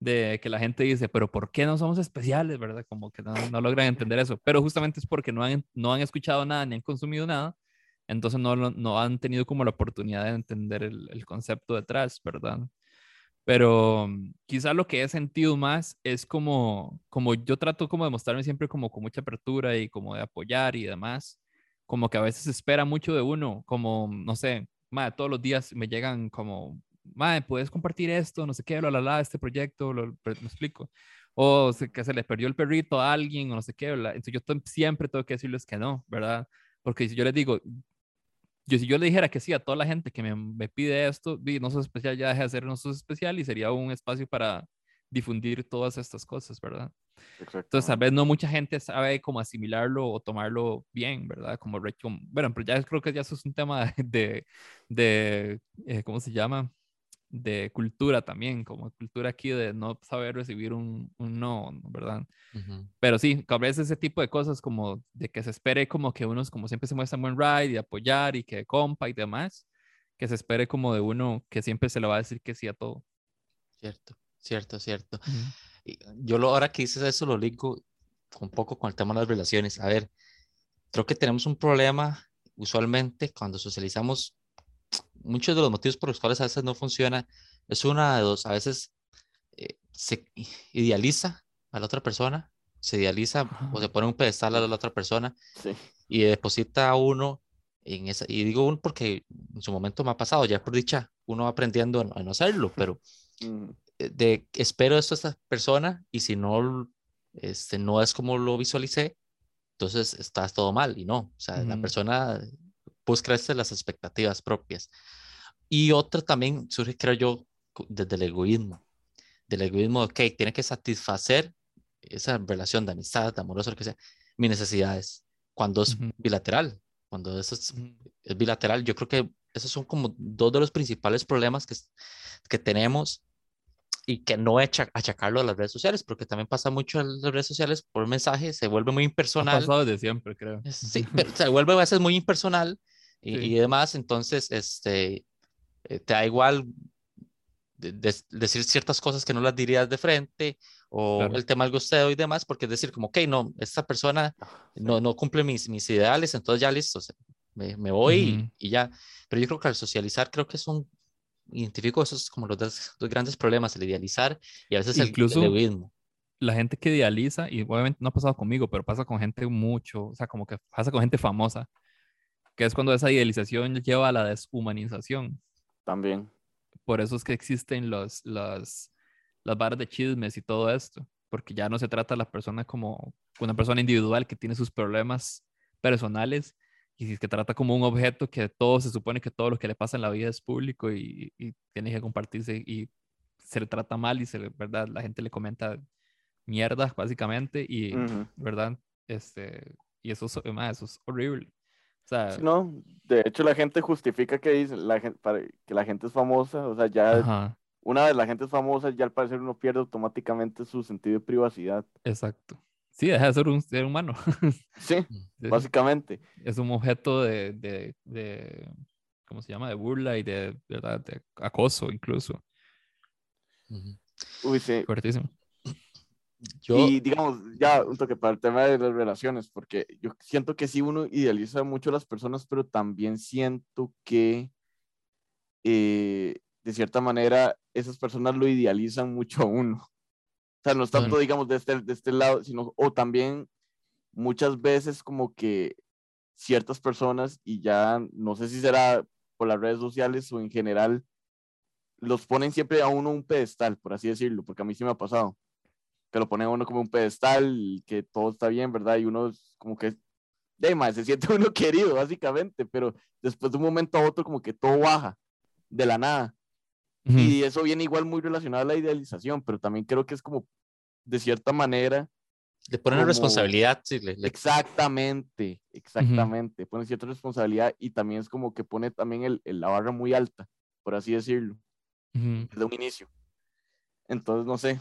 de que la gente dice, pero ¿por qué no somos especiales, verdad? Como que no, no logran entender eso, pero justamente es porque no han, no han escuchado nada ni han consumido nada, entonces no, no han tenido como la oportunidad de entender el, el concepto detrás, ¿verdad? Pero mm, quizás lo que he sentido más es como, como yo trato como de mostrarme siempre como con mucha apertura y como de apoyar y demás, como que a veces espera mucho de uno, como, no sé, madre, todos los días me llegan como, madre, puedes compartir esto, no sé qué, la, la, la, este proyecto, lo, explico. O que se le perdió el perrito a alguien, o no sé qué, entonces yo siempre tengo que decirles que no, ¿verdad? Porque si yo les digo, yo si yo le dijera que sí a toda la gente que me, me pide esto, no sos especial, ya deje de hacer no sos especial y sería un espacio para difundir todas estas cosas, ¿verdad? Entonces, tal vez no mucha gente sabe cómo asimilarlo o tomarlo bien, ¿verdad? Como, bueno, pero ya creo que ya eso es un tema de, de, eh, ¿cómo se llama? De cultura también, como cultura aquí de no saber recibir un, un no, ¿verdad? Pero sí, a veces ese tipo de cosas como de que se espere como que unos como siempre se muestran buen ride y apoyar y que compa y demás, que se espere como de uno que siempre se le va a decir que sí a todo. Cierto, cierto, cierto. Yo lo, ahora que dices eso lo ligo un poco con el tema de las relaciones. A ver, creo que tenemos un problema usualmente cuando socializamos muchos de los motivos por los cuales a veces no funciona es una de dos. A veces eh, se idealiza a la otra persona, se idealiza o se pone un pedestal a la otra persona y deposita a uno en esa, y digo un porque en su momento me ha pasado, ya por dicha, uno va aprendiendo a no hacerlo, pero eh, de espero esto a esta persona y si no, este, no es como lo visualicé, entonces estás todo mal y no, o sea, la persona busca las expectativas propias. Y otra también surge, creo yo, desde el egoísmo, del egoísmo, ok, tiene que satisfacer esa relación de amistad, de amoroso, lo que sea, mis necesidades, cuando es bilateral, cuando eso es, es, bilateral, yo creo que esos son como dos de los principales problemas que, que tenemos y que no achacarlo a las redes sociales, porque también pasa mucho en las redes sociales por mensaje, se vuelve muy impersonal. Ha pasado desde siempre, creo. Sí, se vuelve a veces muy impersonal y, y demás, entonces este, eh, te da igual decir ciertas cosas que no las dirías de frente o el tema del gusteo y demás, porque es decir, como, ok, no, esta persona ah, no, no cumple mis, mis ideales, entonces ya listo, me, me, voy y, ya. Pero yo creo que al socializar, creo que es un, identifico esos como los dos, grandes problemas, el idealizar y a veces Incluso el, egoísmo. La gente que idealiza, y obviamente no ha pasado conmigo, pero pasa con gente mucho, o sea, como que pasa con gente famosa, que es cuando esa idealización lleva a la deshumanización. También. Por eso es que existen los, los, las barras de chismes y todo esto, porque ya no se trata a la persona como una persona individual que tiene sus problemas personales y si que trata como un objeto que todo se supone que todo lo que le pasa en la vida es público y, tiene que compartirse y se le trata mal y se verdad la gente le comenta mierda básicamente y verdad este y eso, eso es horrible o sea, no, de hecho la gente justifica que dice la gente, para, que la gente es famosa, o sea, ya una vez la gente es famosa, ya al parecer uno pierde automáticamente su sentido de privacidad. Exacto. Sí, deja de ser un ser humano. Sí, básicamente. Es un objeto de, de, de, ¿cómo se llama? De burla y de, ¿verdad? de acoso incluso. Uy, sí. Fuertísimo. Y digamos, ya un toque para el tema de las relaciones, porque yo siento que sí uno idealiza mucho a las personas, pero también siento que eh, de cierta manera esas personas lo idealizan mucho a uno. O sea, no es tanto, digamos, de este, de este lado, sino, o también muchas veces como que ciertas personas, y ya no sé si será por las redes sociales o en general, los ponen siempre a uno un pedestal, por así decirlo, porque a mí sí me ha pasado que lo pone uno como un pedestal, que todo está bien, ¿verdad? Y uno es como que, de más, se siente uno querido, básicamente, pero después de un momento a otro como que todo baja de la nada. Y eso viene igual muy relacionado a la idealización, pero también creo que es como, de cierta manera... Le ponen responsabilidad, sí. Exactamente, exactamente. Pone cierta responsabilidad y también es como que pone también el, la barra muy alta, por así decirlo, desde un inicio. Entonces, no sé,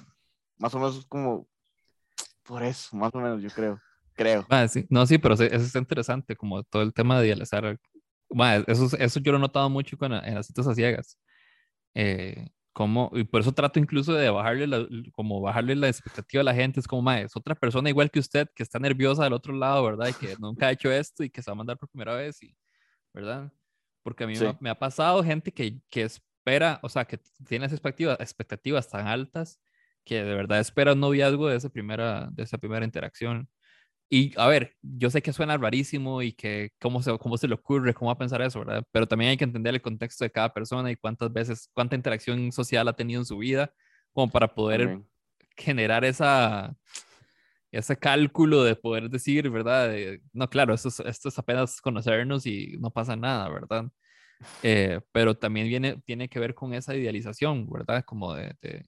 más o menos como por eso, más o menos, yo creo. Creo. Ah, sí. No, sí, pero eso es interesante, como todo el tema de idealizar. eso, eso yo lo he notado mucho con, en las citas a ciegas. Eh, como, y por eso trato incluso de bajarle la, como bajarle la expectativa a la gente. Es como, es otra persona igual que usted que está nerviosa del otro lado, ¿verdad? Y que nunca ha hecho esto y que se va a mandar por primera vez, y, ¿verdad? Porque a mí me, me, ha pasado gente que, que espera, o sea, que tiene expectativas, expectativas tan altas que de verdad espera un noviazgo de esa primera, de esa primera interacción. Y a ver, yo sé que suena rarísimo y que cómo se, cómo se le ocurre, cómo va a pensar eso, ¿verdad? Pero también hay que entender el contexto de cada persona y cuántas veces, cuánta interacción social ha tenido en su vida, como para poder generar esa, ese cálculo de poder decir, ¿verdad? no, claro, esto es, esto es apenas conocernos y no pasa nada, ¿verdad? Eh, pero también viene, tiene que ver con esa idealización, ¿verdad? Como de,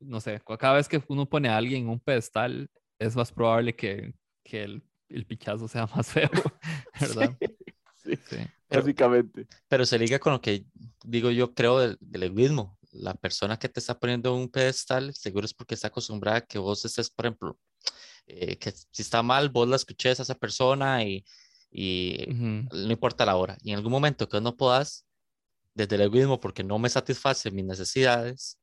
no sé, cada vez que uno pone a alguien en un pedestal, es más probable que, que el, el, pichazo sea más feo, ¿verdad? Sí, sí, básicamente. Pero se liga con lo que digo yo, creo, del, del egoísmo. La persona que te está poniendo en un pedestal, seguro es porque está acostumbrada a que vos estés, por ejemplo, eh, que si está mal, vos la escuches a esa persona y, y no importa la hora. Y en algún momento que no puedas, desde el egoísmo, porque no me satisface mis necesidades,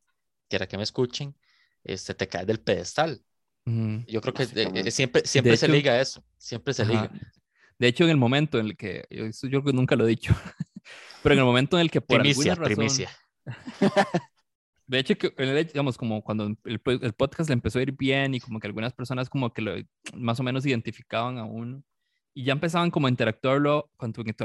quiera que me escuchen, este, te caes del pedestal. Yo creo que eh, siempre, siempre se liga eso, siempre se liga. De hecho, en el momento en el que, yo creo que nunca lo he dicho, pero en el momento en el que por primicia, alguna razón... Primicia. De hecho, que, digamos, como cuando el, el, podcast le empezó a ir bien y como que algunas personas como que lo, más o menos identificaban a uno y ya empezaban como a interactuarlo,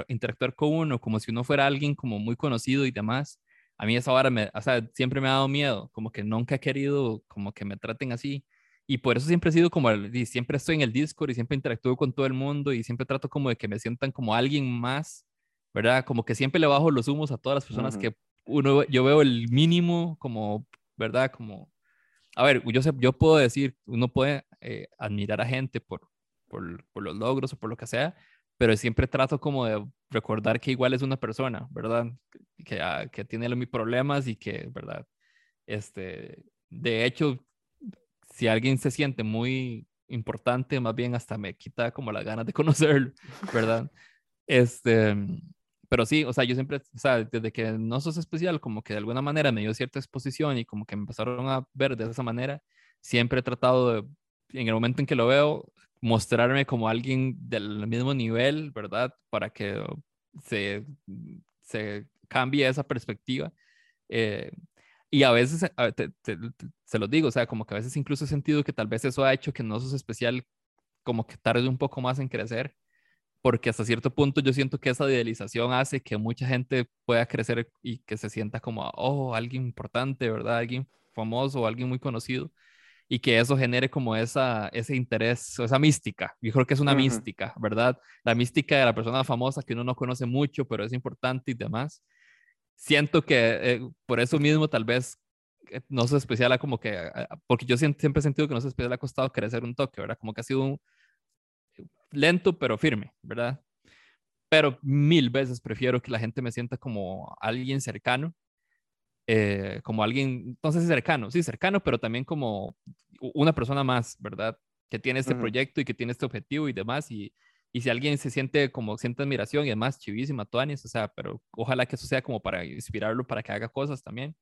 interactuar con uno, como si uno fuera alguien como muy conocido y demás. A mí esa hora me, o sea, siempre me ha dado miedo, como que nunca he querido como que me traten así. Y por eso siempre he sido como, y siempre estoy en el Discord y siempre interactúo con todo el mundo y siempre trato como de que me sientan como alguien más, ¿verdad? Como que siempre le bajo los humos a todas las personas que uno, yo veo el mínimo como, ¿verdad? Como, a ver, yo, sé, yo puedo decir, uno puede eh, admirar a gente por, por, por, los logros o por lo que sea, pero siempre trato como de recordar que igual es una persona, ¿verdad? Que, ah, que tiene mis problemas y que, ¿verdad? Este, de hecho, si alguien se siente muy importante, más bien hasta me quita como las ganas de conocerlo, ¿verdad? Este, pero sí, o sea, yo siempre, o sea, desde que no sos especial, como que de alguna manera me dio cierta exposición y como que me empezaron a ver de esa manera, siempre he tratado de, en el momento en que lo veo, mostrarme como alguien del mismo nivel, ¿verdad? Para que se, se cambie esa perspectiva. Eh, y a veces, se los digo, o sea, como que a veces incluso he sentido que tal vez eso ha hecho que no sos especial, como que tarde un poco más en crecer porque hasta cierto punto yo siento que esa idealización hace que mucha gente pueda crecer y que se sienta como, oh, alguien importante, ¿verdad? Alguien famoso, alguien muy conocido, y que eso genere como esa, ese interés, esa mística. Yo creo que es una mística, ¿verdad? La mística de la persona famosa que uno no conoce mucho, pero es importante y demás. Siento que eh, por eso mismo tal vez eh, no se especial a como que, porque yo siempre, he sentido que no se especial ha costado crecer un toque, ¿verdad? Como que ha sido un, lento pero firme, ¿verdad? Pero mil veces prefiero que la gente me sienta como alguien cercano, eh, como alguien, si cercano, sí, cercano, pero también como una persona más, ¿verdad? Que tiene este proyecto y que tiene este objetivo y demás. Y, y si alguien se siente como, siente admiración y demás, chivísima, Tuanis, o sea, pero ojalá que eso sea como para inspirarlo para que haga cosas también.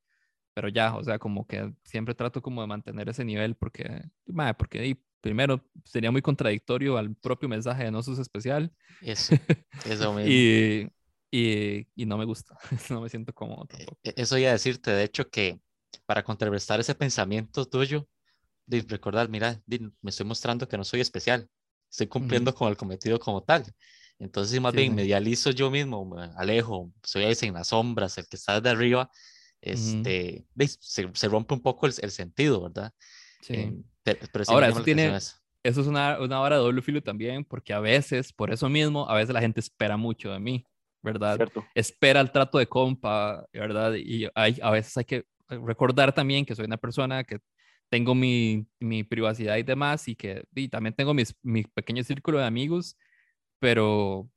Pero ya, o sea, como que siempre trato como de mantener ese nivel porque, madre, porque primero, sería muy contradictorio al propio mensaje de No Sos Especial. Eso, eso mismo. y, y, y, no me gusta, no me siento cómodo e, tampoco. E, eso iba a decirte, de hecho, que para contrarrestar ese pensamiento tuyo, de recordar, mira, me estoy mostrando que no soy especial, estoy cumpliendo con el cometido como tal. Entonces, más bien, me idealizo yo mismo, me alejo, soy ahí en las sombras, el que está desde arriba, este, se, se, rompe un poco el, el sentido, ¿verdad? Sí. Em, Ahora, eso tiene, eso. es una, una hora de doble filo también, porque a veces, por eso mismo, a veces la gente espera mucho de mí, ¿verdad? Espera el trato de compa, ¿verdad? Y hay, a veces hay que recordar también que soy una persona que tengo mi, mi privacidad y demás, y que y también tengo mis, mi pequeño círculo de amigos, pero,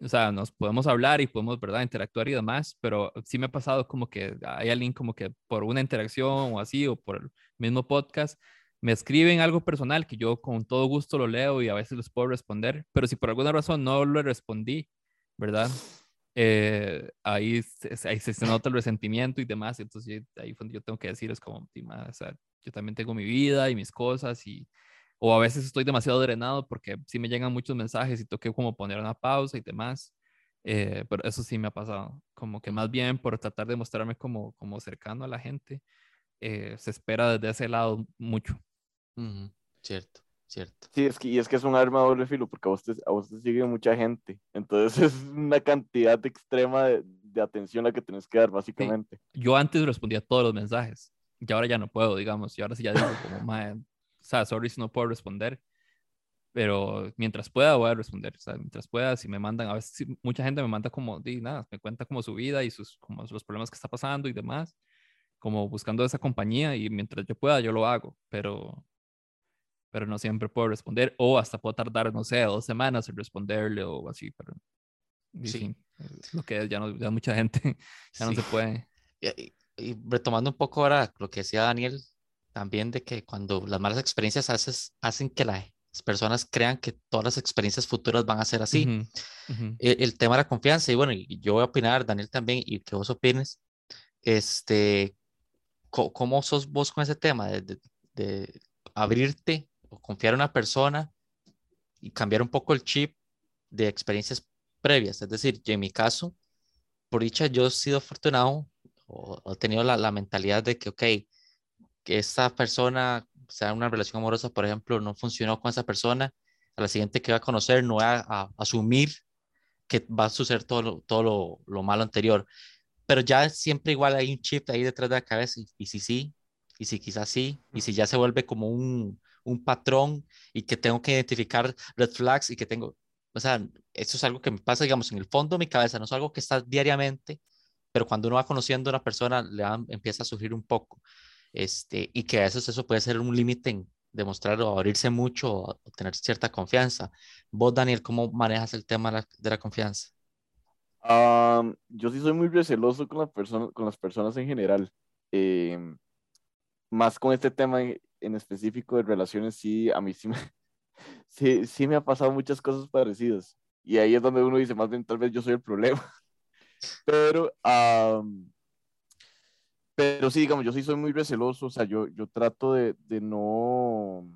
o sea, nos podemos hablar y podemos, ¿verdad?, interactuar y demás, pero sí me ha pasado como que hay alguien como que por una interacción o así, o por el mismo podcast, me escriben algo personal que yo con todo gusto lo leo y a veces les puedo responder, pero si por alguna razón no lo respondí, ¿verdad? Eh, ahí, ahí se nota el resentimiento y demás, entonces ahí yo tengo que decir, es como, o sea, yo también tengo mi vida y mis cosas y, o a veces estoy demasiado drenado porque sí me llegan muchos mensajes y tengo que como poner una pausa y demás, eh, pero eso sí me ha pasado, como que más bien por tratar de mostrarme como, como cercano a la gente, eh, se espera desde ese lado mucho. Cierto, cierto. Sí, es que, y es que es un arma doble filo, porque a vos te, a vos te sigue mucha gente. Entonces es una cantidad extrema de, de atención la que tenés que dar, básicamente. Yo antes respondía todos los mensajes, y ahora ya no puedo, digamos, y ahora sí ya digo como, madre, o sea, sorry si no puedo responder, pero mientras pueda voy a responder, o sea, mientras pueda, si me mandan, a veces mucha gente me manda como, di, nada, me cuenta como su vida y sus, como los problemas que está pasando y demás, como buscando esa compañía y mientras yo pueda yo lo hago, pero pero no siempre puedo responder o hasta puedo tardar, no sé, dos semanas en responderle o así, pero sí. lo que es, ya, no, ya mucha gente ya no se puede. Y, retomando un poco ahora lo que decía Daniel, también de que cuando las malas experiencias haces, hacen que las personas crean que todas las experiencias futuras van a ser así. E, el, tema de la confianza, y bueno, yo voy a opinar, Daniel también, y que vos opines, este, ¿cómo sos vos con ese tema de, de abrirte confiar en una persona y cambiar un poco el chip de experiencias previas. Es decir, en mi caso, por dicha, yo he sido afortunado o, he tenido la, la, mentalidad de que, ok, que esa persona, sea una relación amorosa, por ejemplo, no funcionó con esa persona, a la siguiente que va a conocer, no va a, asumir que va a suceder todo, lo, todo lo, lo, malo anterior. Pero ya siempre igual hay un chip ahí detrás de la cabeza y, si sí, y si quizás sí, y si ya se vuelve como un, un patrón y que tengo que identificar red flags y que tengo, o sea, eso es algo que me pasa, digamos, en el fondo de mi cabeza, no es algo que está diariamente, pero cuando uno va conociendo a una persona, le empieza a surgir un poco. Este, y que a veces eso puede ser un límite en demostrar o abrirse mucho o, tener cierta confianza. Vos, Daniel, ¿cómo manejas el tema de la, confianza? yo sí soy muy receloso con, la persona, con las personas en general. Em, más con este tema en, específico de relaciones, sí, a mí sí me, sí, sí me ha pasado muchas cosas parecidas. Y ahí es donde uno dice, más bien, tal vez yo soy el problema. Pero, pero sí, digamos, yo sí soy muy receloso, o sea, yo, yo trato de, de no,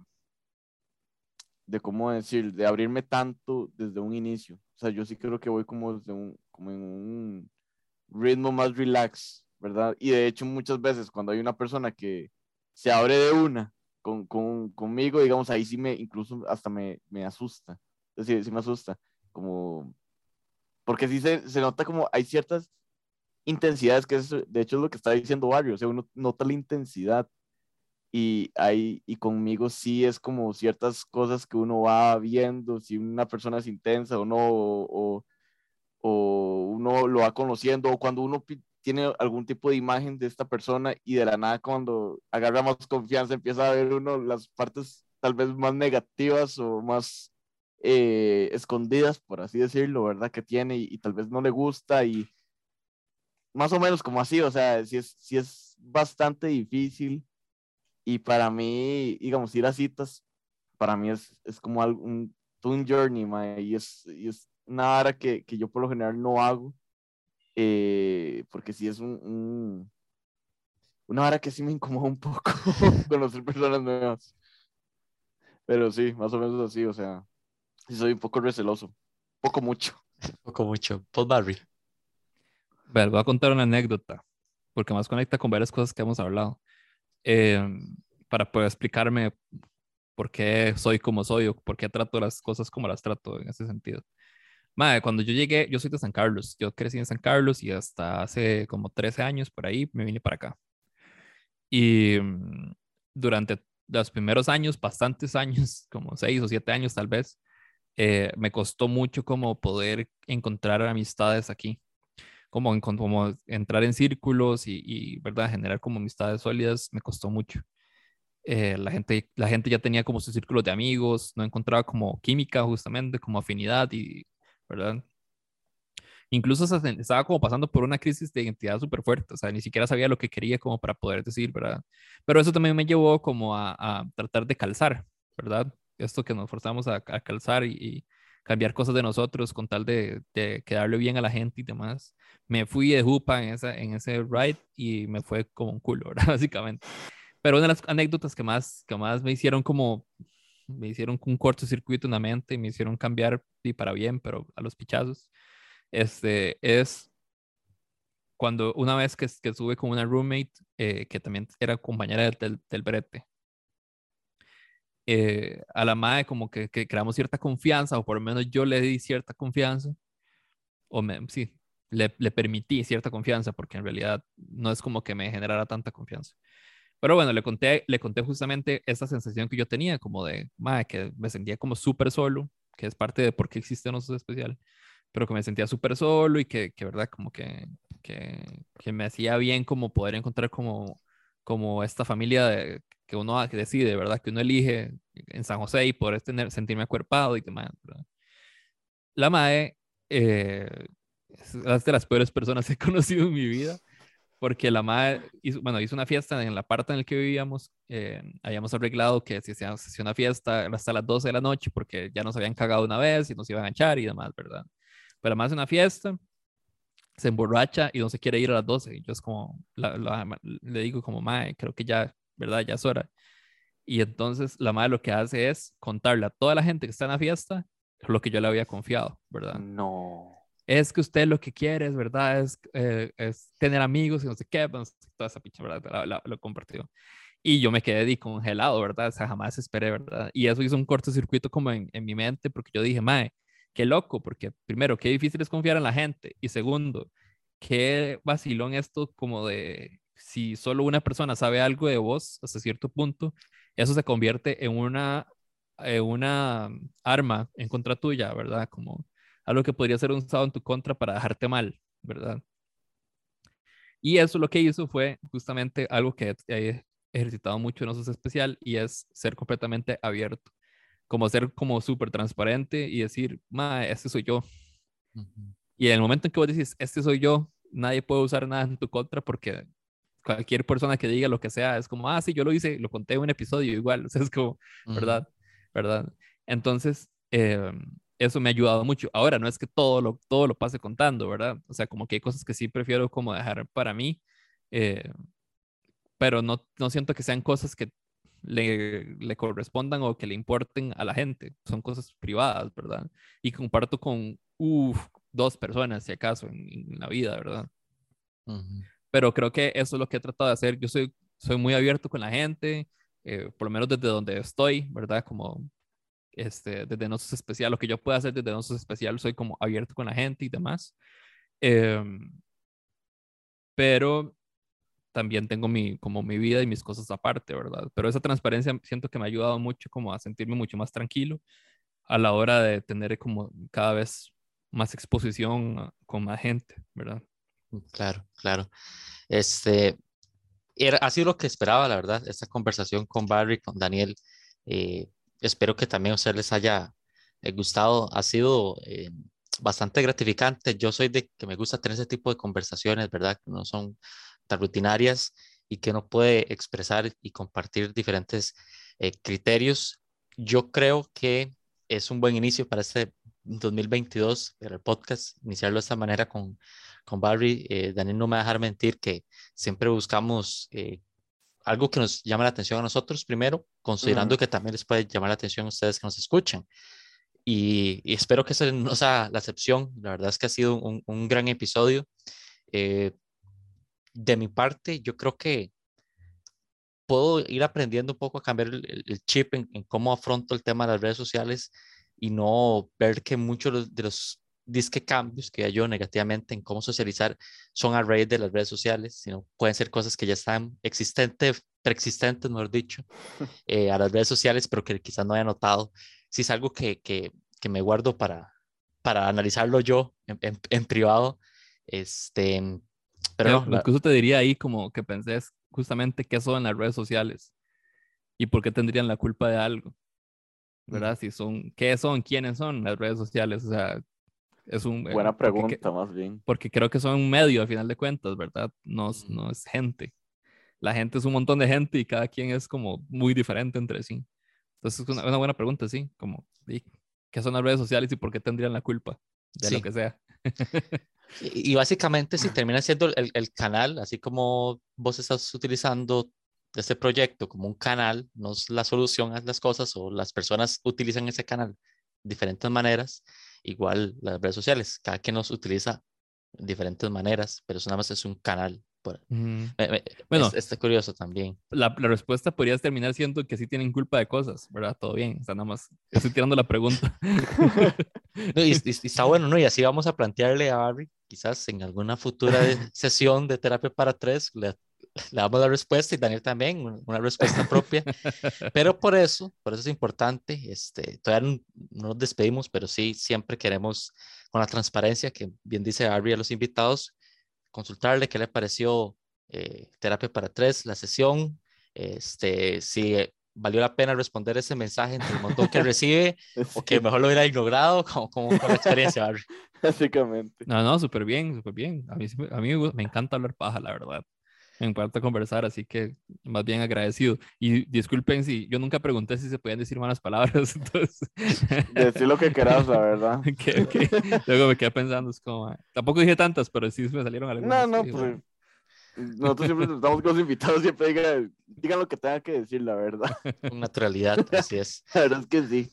de cómo decir, de abrirme tanto desde un inicio. O sea, yo sí creo que voy como, desde un, como en un ritmo más relax, ¿verdad? Y de hecho muchas veces cuando hay una persona que se abre de una con, con, conmigo, digamos, ahí sí me, incluso hasta me, me asusta. Decir, sí me asusta, como, porque sí se, se nota como hay ciertas intensidades, que es, de hecho es lo que está diciendo Barrio, o sea, uno nota la intensidad y, hay, y conmigo sí es como ciertas cosas que uno va viendo, si una persona es intensa o no, o, o uno lo va conociendo, o cuando uno tiene algún tipo de imagen de esta persona y de la nada cuando agarra más confianza empieza a ver uno las partes tal vez más negativas o más eh, escondidas, por así decirlo, ¿verdad? Que tiene y, tal vez no le gusta y más o menos como así, o sea, si es, si es bastante difícil y para mí, digamos, ir a citas, para mí es, es como un, un journey, y, es, y es una hora que, que, yo por lo general no hago, eh, porque si es un, un, una hora que sí me incomoda un poco conocer personas nuevas. Pero sí, más o menos así, o sea, sí soy un poco receloso, poco mucho. Poco mucho. Paul Barry. Ver, voy a contar una anécdota, porque más conecta con varias cosas que hemos hablado, em, para poder explicarme por qué soy como soy o por qué trato las cosas como las trato en ese sentido. Madre, cuando yo llegué, yo soy de San Carlos, yo crecí en San Carlos y hasta hace como 13 años por ahí me vine para acá. Y mm, durante los primeros años, bastantes años, como 6 o 7 años tal vez, eh, me costó mucho como poder encontrar amistades aquí como, como entrar en círculos y, ¿verdad? Generar como amistades sólidas me costó mucho. Eh, la, gente, la gente ya tenía como su círculo de amigos, no encontraba como química justamente, como afinidad y, ¿verdad? Incluso estaba como pasando por una crisis de identidad súper fuerte, o sea, ni siquiera sabía lo que quería como para poder decir, ¿verdad? Pero eso también me llevó como a, a tratar de calzar, ¿verdad? Esto que nos forzamos a, a calzar y, cambiar cosas de nosotros con tal de, de, quedarle bien a la gente y demás. Me fui de jupa en, esa, en ese ride y me fue como un culo, ¿verdad? Básicamente. Pero una de las anécdotas que más, que más me hicieron como, me hicieron un cortocircuito en la mente y me hicieron cambiar y para bien, pero a los pichazos, este, es cuando una vez que, que estuve con una roommate eh, que también era compañera del, del brete, eh, a la madre como que, que, creamos cierta confianza, o por lo menos yo le di cierta confianza, o me, sí, le, le, permití cierta confianza, porque en realidad no es como que me generara tanta confianza. Pero bueno, le conté, le conté justamente esa sensación que yo tenía, como de, madre, que me sentía como súper solo, que es parte de por qué existe Nosotros Especial, pero que me sentía súper solo y que, que verdad, como que, que, que, me hacía bien como poder encontrar como, como esta familia de, que uno decide, ¿verdad? Que uno elige en San José y poder tener, sentirme acuerpado y demás, ¿verdad? La MAE eh, es de las peores personas que he conocido en mi vida, porque la MAE hizo, bueno, hizo una fiesta en la parte en la que vivíamos, eh, habíamos arreglado que si se hacía una fiesta hasta las 12 de la noche, porque ya nos habían cagado una vez y nos iban a echar y demás, ¿verdad? Pero más una fiesta, se emborracha y no se quiere ir a las 12. Y yo es como, le digo como, mae, creo que ya ¿verdad? Ya es hora. Y entonces la madre lo que hace es contarle a toda la gente que está en la fiesta lo que yo le había confiado, ¿verdad? No. Es que usted lo que quiere es verdad, es, eh, es tener amigos y no sé qué, pues, toda esa pinche verdad, lo compartió. Y yo me quedé congelado, ¿verdad? O sea, jamás esperé, ¿verdad? Y eso hizo un cortocircuito como en, en mi mente, porque yo dije, mae, qué loco, porque primero, qué difícil es confiar en la gente. Y segundo, qué vacilón esto como de si solo una persona sabe algo de vos hasta cierto punto, eso se convierte en una, en una arma en contra tuya, ¿verdad? Como algo que podría ser usado en tu contra para dejarte mal, ¿verdad? Y eso lo que hizo fue justamente algo que he ejercitado mucho en Osos Especial y es ser completamente abierto. Como ser como súper transparente y decir, ma, este soy yo. Y en el momento en que vos decís, este soy yo, nadie puede usar nada en tu contra porque cualquier persona que diga lo que sea es como, ah, sí, yo lo hice, lo conté en un episodio igual. O sea, es como, ¿verdad? ¿Verdad? Entonces, eh, eso me ha ayudado mucho. Ahora, no es que todo lo, todo lo pase contando, ¿verdad? O sea, como que hay cosas que sí prefiero como dejar para mí, eh, pero no, no siento que sean cosas que le, le, correspondan o que le importen a la gente. Son cosas privadas, ¿verdad? Y comparto con uf, dos personas, si acaso, en, la vida, ¿verdad? Pero creo que eso es lo que he tratado de hacer. Yo soy, soy muy abierto con la gente, eh, por lo menos desde donde estoy, ¿verdad? Como este, desde Nosos Especial, lo que yo pueda hacer desde Nosos Especial, soy como abierto con la gente y demás. Em, pero también tengo mi, como mi vida y mis cosas aparte, ¿verdad? Pero esa transparencia siento que me ha ayudado mucho como a sentirme mucho más tranquilo a la hora de tener como cada vez más exposición con más gente, ¿verdad? Claro, claro. Este, era, ha sido lo que esperaba, la verdad, esta conversación con Barry, con Daniel. Eh, espero que también a ustedes les haya eh, gustado. Ha sido eh, bastante gratificante. Yo soy de que me gusta tener ese tipo de conversaciones, ¿verdad? Que no son tan rutinarias y que uno puede expresar y compartir diferentes eh, criterios. Yo creo que es un buen inicio para este 2022, el podcast, iniciarlo de esta manera con, con Barry. Daniel no me va a dejar mentir que siempre buscamos algo que nos llama la atención a nosotros primero, considerando que también les puede llamar la atención a ustedes que nos escuchen. Y, espero que esa no sea la excepción. La verdad es que ha sido un, un gran episodio. Eh, de mi parte, yo creo que puedo ir aprendiendo un poco a cambiar el, chip en, en, cómo afronto el tema de las redes sociales y no ver que muchos de los disque cambios que yo negativamente en cómo socializar son a raíz de las redes sociales, sino pueden ser cosas que ya están existentes, preexistentes, mejor dicho, eh, a las redes sociales, pero que quizás no haya notado. Si es algo que, que, que me guardo para, para analizarlo yo en, en, privado, este, pero, no, incluso te diría ahí como que pensés justamente qué son las redes sociales y por qué tendrían la culpa de algo. ¿verdad? Si son, ¿qué son? ¿Quiénes son las redes sociales? O sea, es un, eh, Buena pregunta, más bien. Porque creo que son un medio, a final de cuentas, ¿verdad? No, no es gente. La gente es un montón de gente y cada quien es como muy diferente entre sí. Entonces es una, buena pregunta, sí. Como, ¿qué son las redes sociales y por qué tendrían la culpa de lo que sea? y, básicamente, si termina siendo el, el, canal, así como vos estás utilizando este proyecto como un canal, no es la solución a las cosas o las personas utilizan ese canal de diferentes maneras igual las redes sociales, cada quien nos utiliza de diferentes maneras, pero eso nada más es un canal. bueno, está curioso también. La, la, respuesta podría terminar siendo que sí tienen culpa de cosas, ¿verdad? Todo bien, está nada más, estoy tirando la pregunta. y, está bueno, ¿no? Y así vamos a plantearle a Barry, quizás en alguna futura sesión de terapia para tres, le le damos la respuesta y Daniel también, una respuesta propia. Pero por eso, por eso es importante, este, todavía no, nos despedimos, pero sí siempre queremos, con la transparencia que bien dice Ari a los invitados, consultarle qué le pareció eh, Terapia para Tres, la sesión, este, si valió la pena responder ese mensaje entre el montón que recibe o que mejor lo hubiera ignorado, como, como con la experiencia, Ari. Básicamente. No, no, súper bien, súper bien. A mí, a mí me encanta hablar paja, la verdad me encanta conversar, así que más bien agradecido. Y disculpen si yo nunca pregunté si se podían decir malas palabras, entonces... Decir lo que quieras, la verdad. Luego me quedé pensando, es como... Tampoco dije tantas, pero sí me salieron algunas. No, no, pues... Nosotros siempre estamos con los invitados, siempre digan, digan lo que tengan que decir, la verdad. Con naturalidad, así es. La verdad es que sí.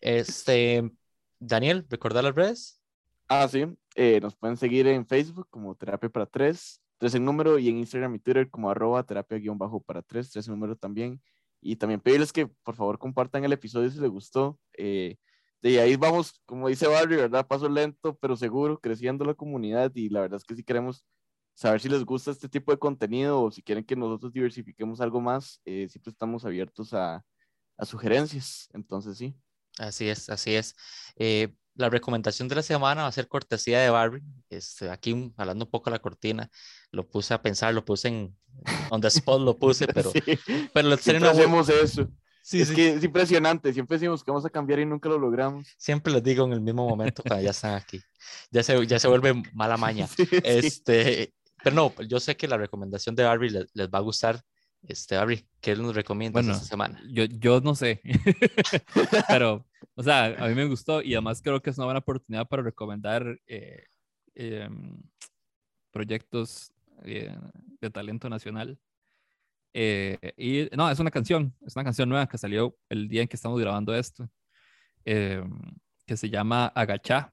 Este, Daniel, ¿recordar las redes? Ah, sí. Eh, nos pueden seguir en Facebook como Terapia para Tres, tres en número, y en Instagram y Twitter como arroba terapia guion bajo para tres, tres en número también. Y también pedirles que por favor compartan el episodio si les gustó. Eh, de ahí vamos, como dice Barry, ¿verdad? Paso lento, pero seguro, creciendo la comunidad. Y la verdad es que si queremos saber si les gusta este tipo de contenido o si quieren que nosotros diversifiquemos algo más, eh, siempre estamos abiertos a, a, sugerencias. Entonces, sí. Así es, así es. Eh, la recomendación de la semana va a ser cortesía de Barry. Este, aquí, hablando un poco de la cortina, lo puse a pensar, lo puse en on the spot, lo puse, pero, sí. pero siempre hacemos eso. Sí, es que es impresionante, siempre decimos que vamos a cambiar y nunca lo logramos. Siempre les digo en el mismo momento cuando ya están aquí. Ya se, ya se vuelve mala maña. este, pero no, yo sé que la recomendación de Barry les, les va a gustar. Este, Barry, ¿qué nos recomiendas esta semana? Yo, yo no sé, pero, o sea, a mí me gustó y además creo que es una buena oportunidad para recomendar eh, eh, proyectos eh, de talento nacional. Eh, y no, es una canción, es una canción nueva que salió el día en que estamos grabando esto, eh, que se llama Agachá,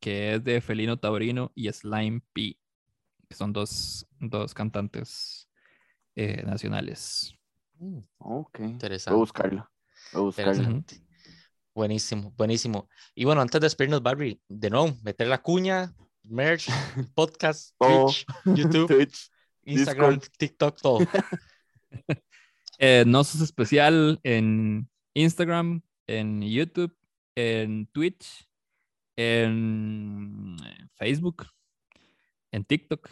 que es de Felino Taurino y Slime P, que son dos, dos cantantes eh, nacionales. Mm, ok, interesante. Voy a buscarlo. Voy a buscarlo. Buenísimo, buenísimo. Y bueno, antes de despedirnos, Barry, de nuevo, meter la cuña, merch, podcast, Twitch, YouTube, Instagram, TikTok, todo. eh, Nosos Especial en Instagram, en YouTube, en Twitch, en Facebook, en TikTok,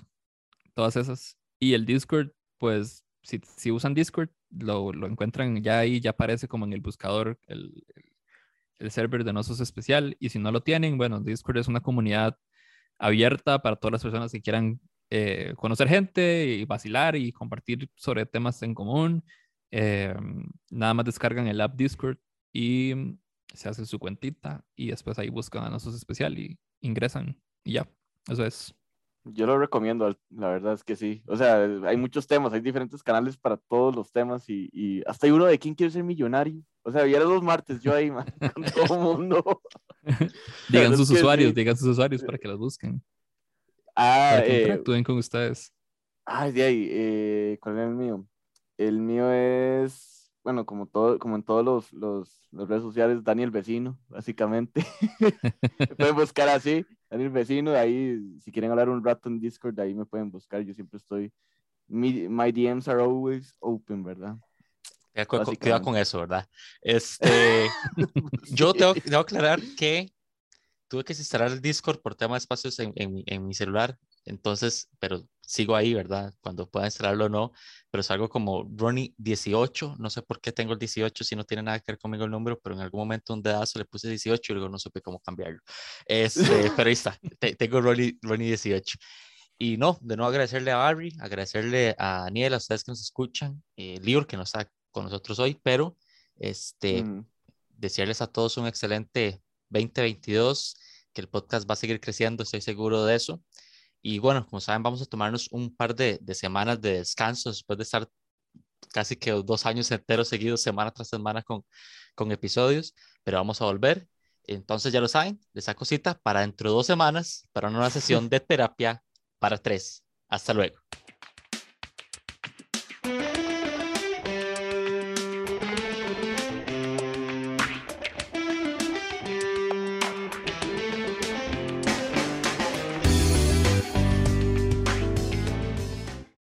todas esas. Y el Discord, pues si, si usan Discord, lo, lo, encuentran ya ahí, ya aparece como en el buscador el, el server de Nosos Especial. Y si no lo tienen, bueno, Discord es una comunidad abierta para todas las personas que quieran eh, conocer gente y vacilar y compartir sobre temas en común. Eh, nada más descargan el app Discord y se hace su cuentita y después ahí buscan a nosotros especial y ingresan y ya, eso es. Yo lo recomiendo, la verdad es que sí. O sea, hay muchos temas, hay diferentes canales para todos los temas y, y hasta hay uno de quién quiere ser millonario. O sea, viera los martes yo ahí, con todo el mundo. digan sus usuarios, digan sus usuarios para que los busquen. Ah, eh, con ustedes. Ay, de ahí, eh, ¿cuál es el mío? El mío es, bueno, como, todo, como en todos los, los, las redes sociales, Daniel Vecino, básicamente. pueden buscar así, Daniel Vecino, de ahí, si quieren hablar un rato en Discord, de ahí me pueden buscar, yo siempre estoy, my, my DMs are always open, ¿verdad? Cuidado con eso, ¿verdad? Este, yo tengo, tengo que aclarar que tuve que instalar el Discord por tema de espacios en, en, mi celular, entonces, pero sigo ahí, ¿verdad? Cuando pueda instalarlo o no, pero es algo como Ronnie18, no sé por qué tengo el 18 si no tiene nada que ver conmigo el número, pero en algún momento un dedazo le puse 18 y luego no supe cómo cambiarlo. Este, pero ahí está, tengo Ronnie, Ronnie 18. Y no, de nuevo agradecerle a Barry, agradecerle a Daniel, a ustedes que nos escuchan, eh, Lior que no está con nosotros hoy, pero este, mm. desearles a todos un excelente 2022, que el podcast va a seguir creciendo, estoy seguro de eso. Y bueno, como saben, vamos a tomarnos un par de, de semanas de descanso después de estar casi que dos años enteros seguidos, semana tras semana, con, con episodios, pero vamos a volver. Entonces ya lo saben, les saco cita para dentro de dos semanas para una sesión de terapia para tres. Hasta luego.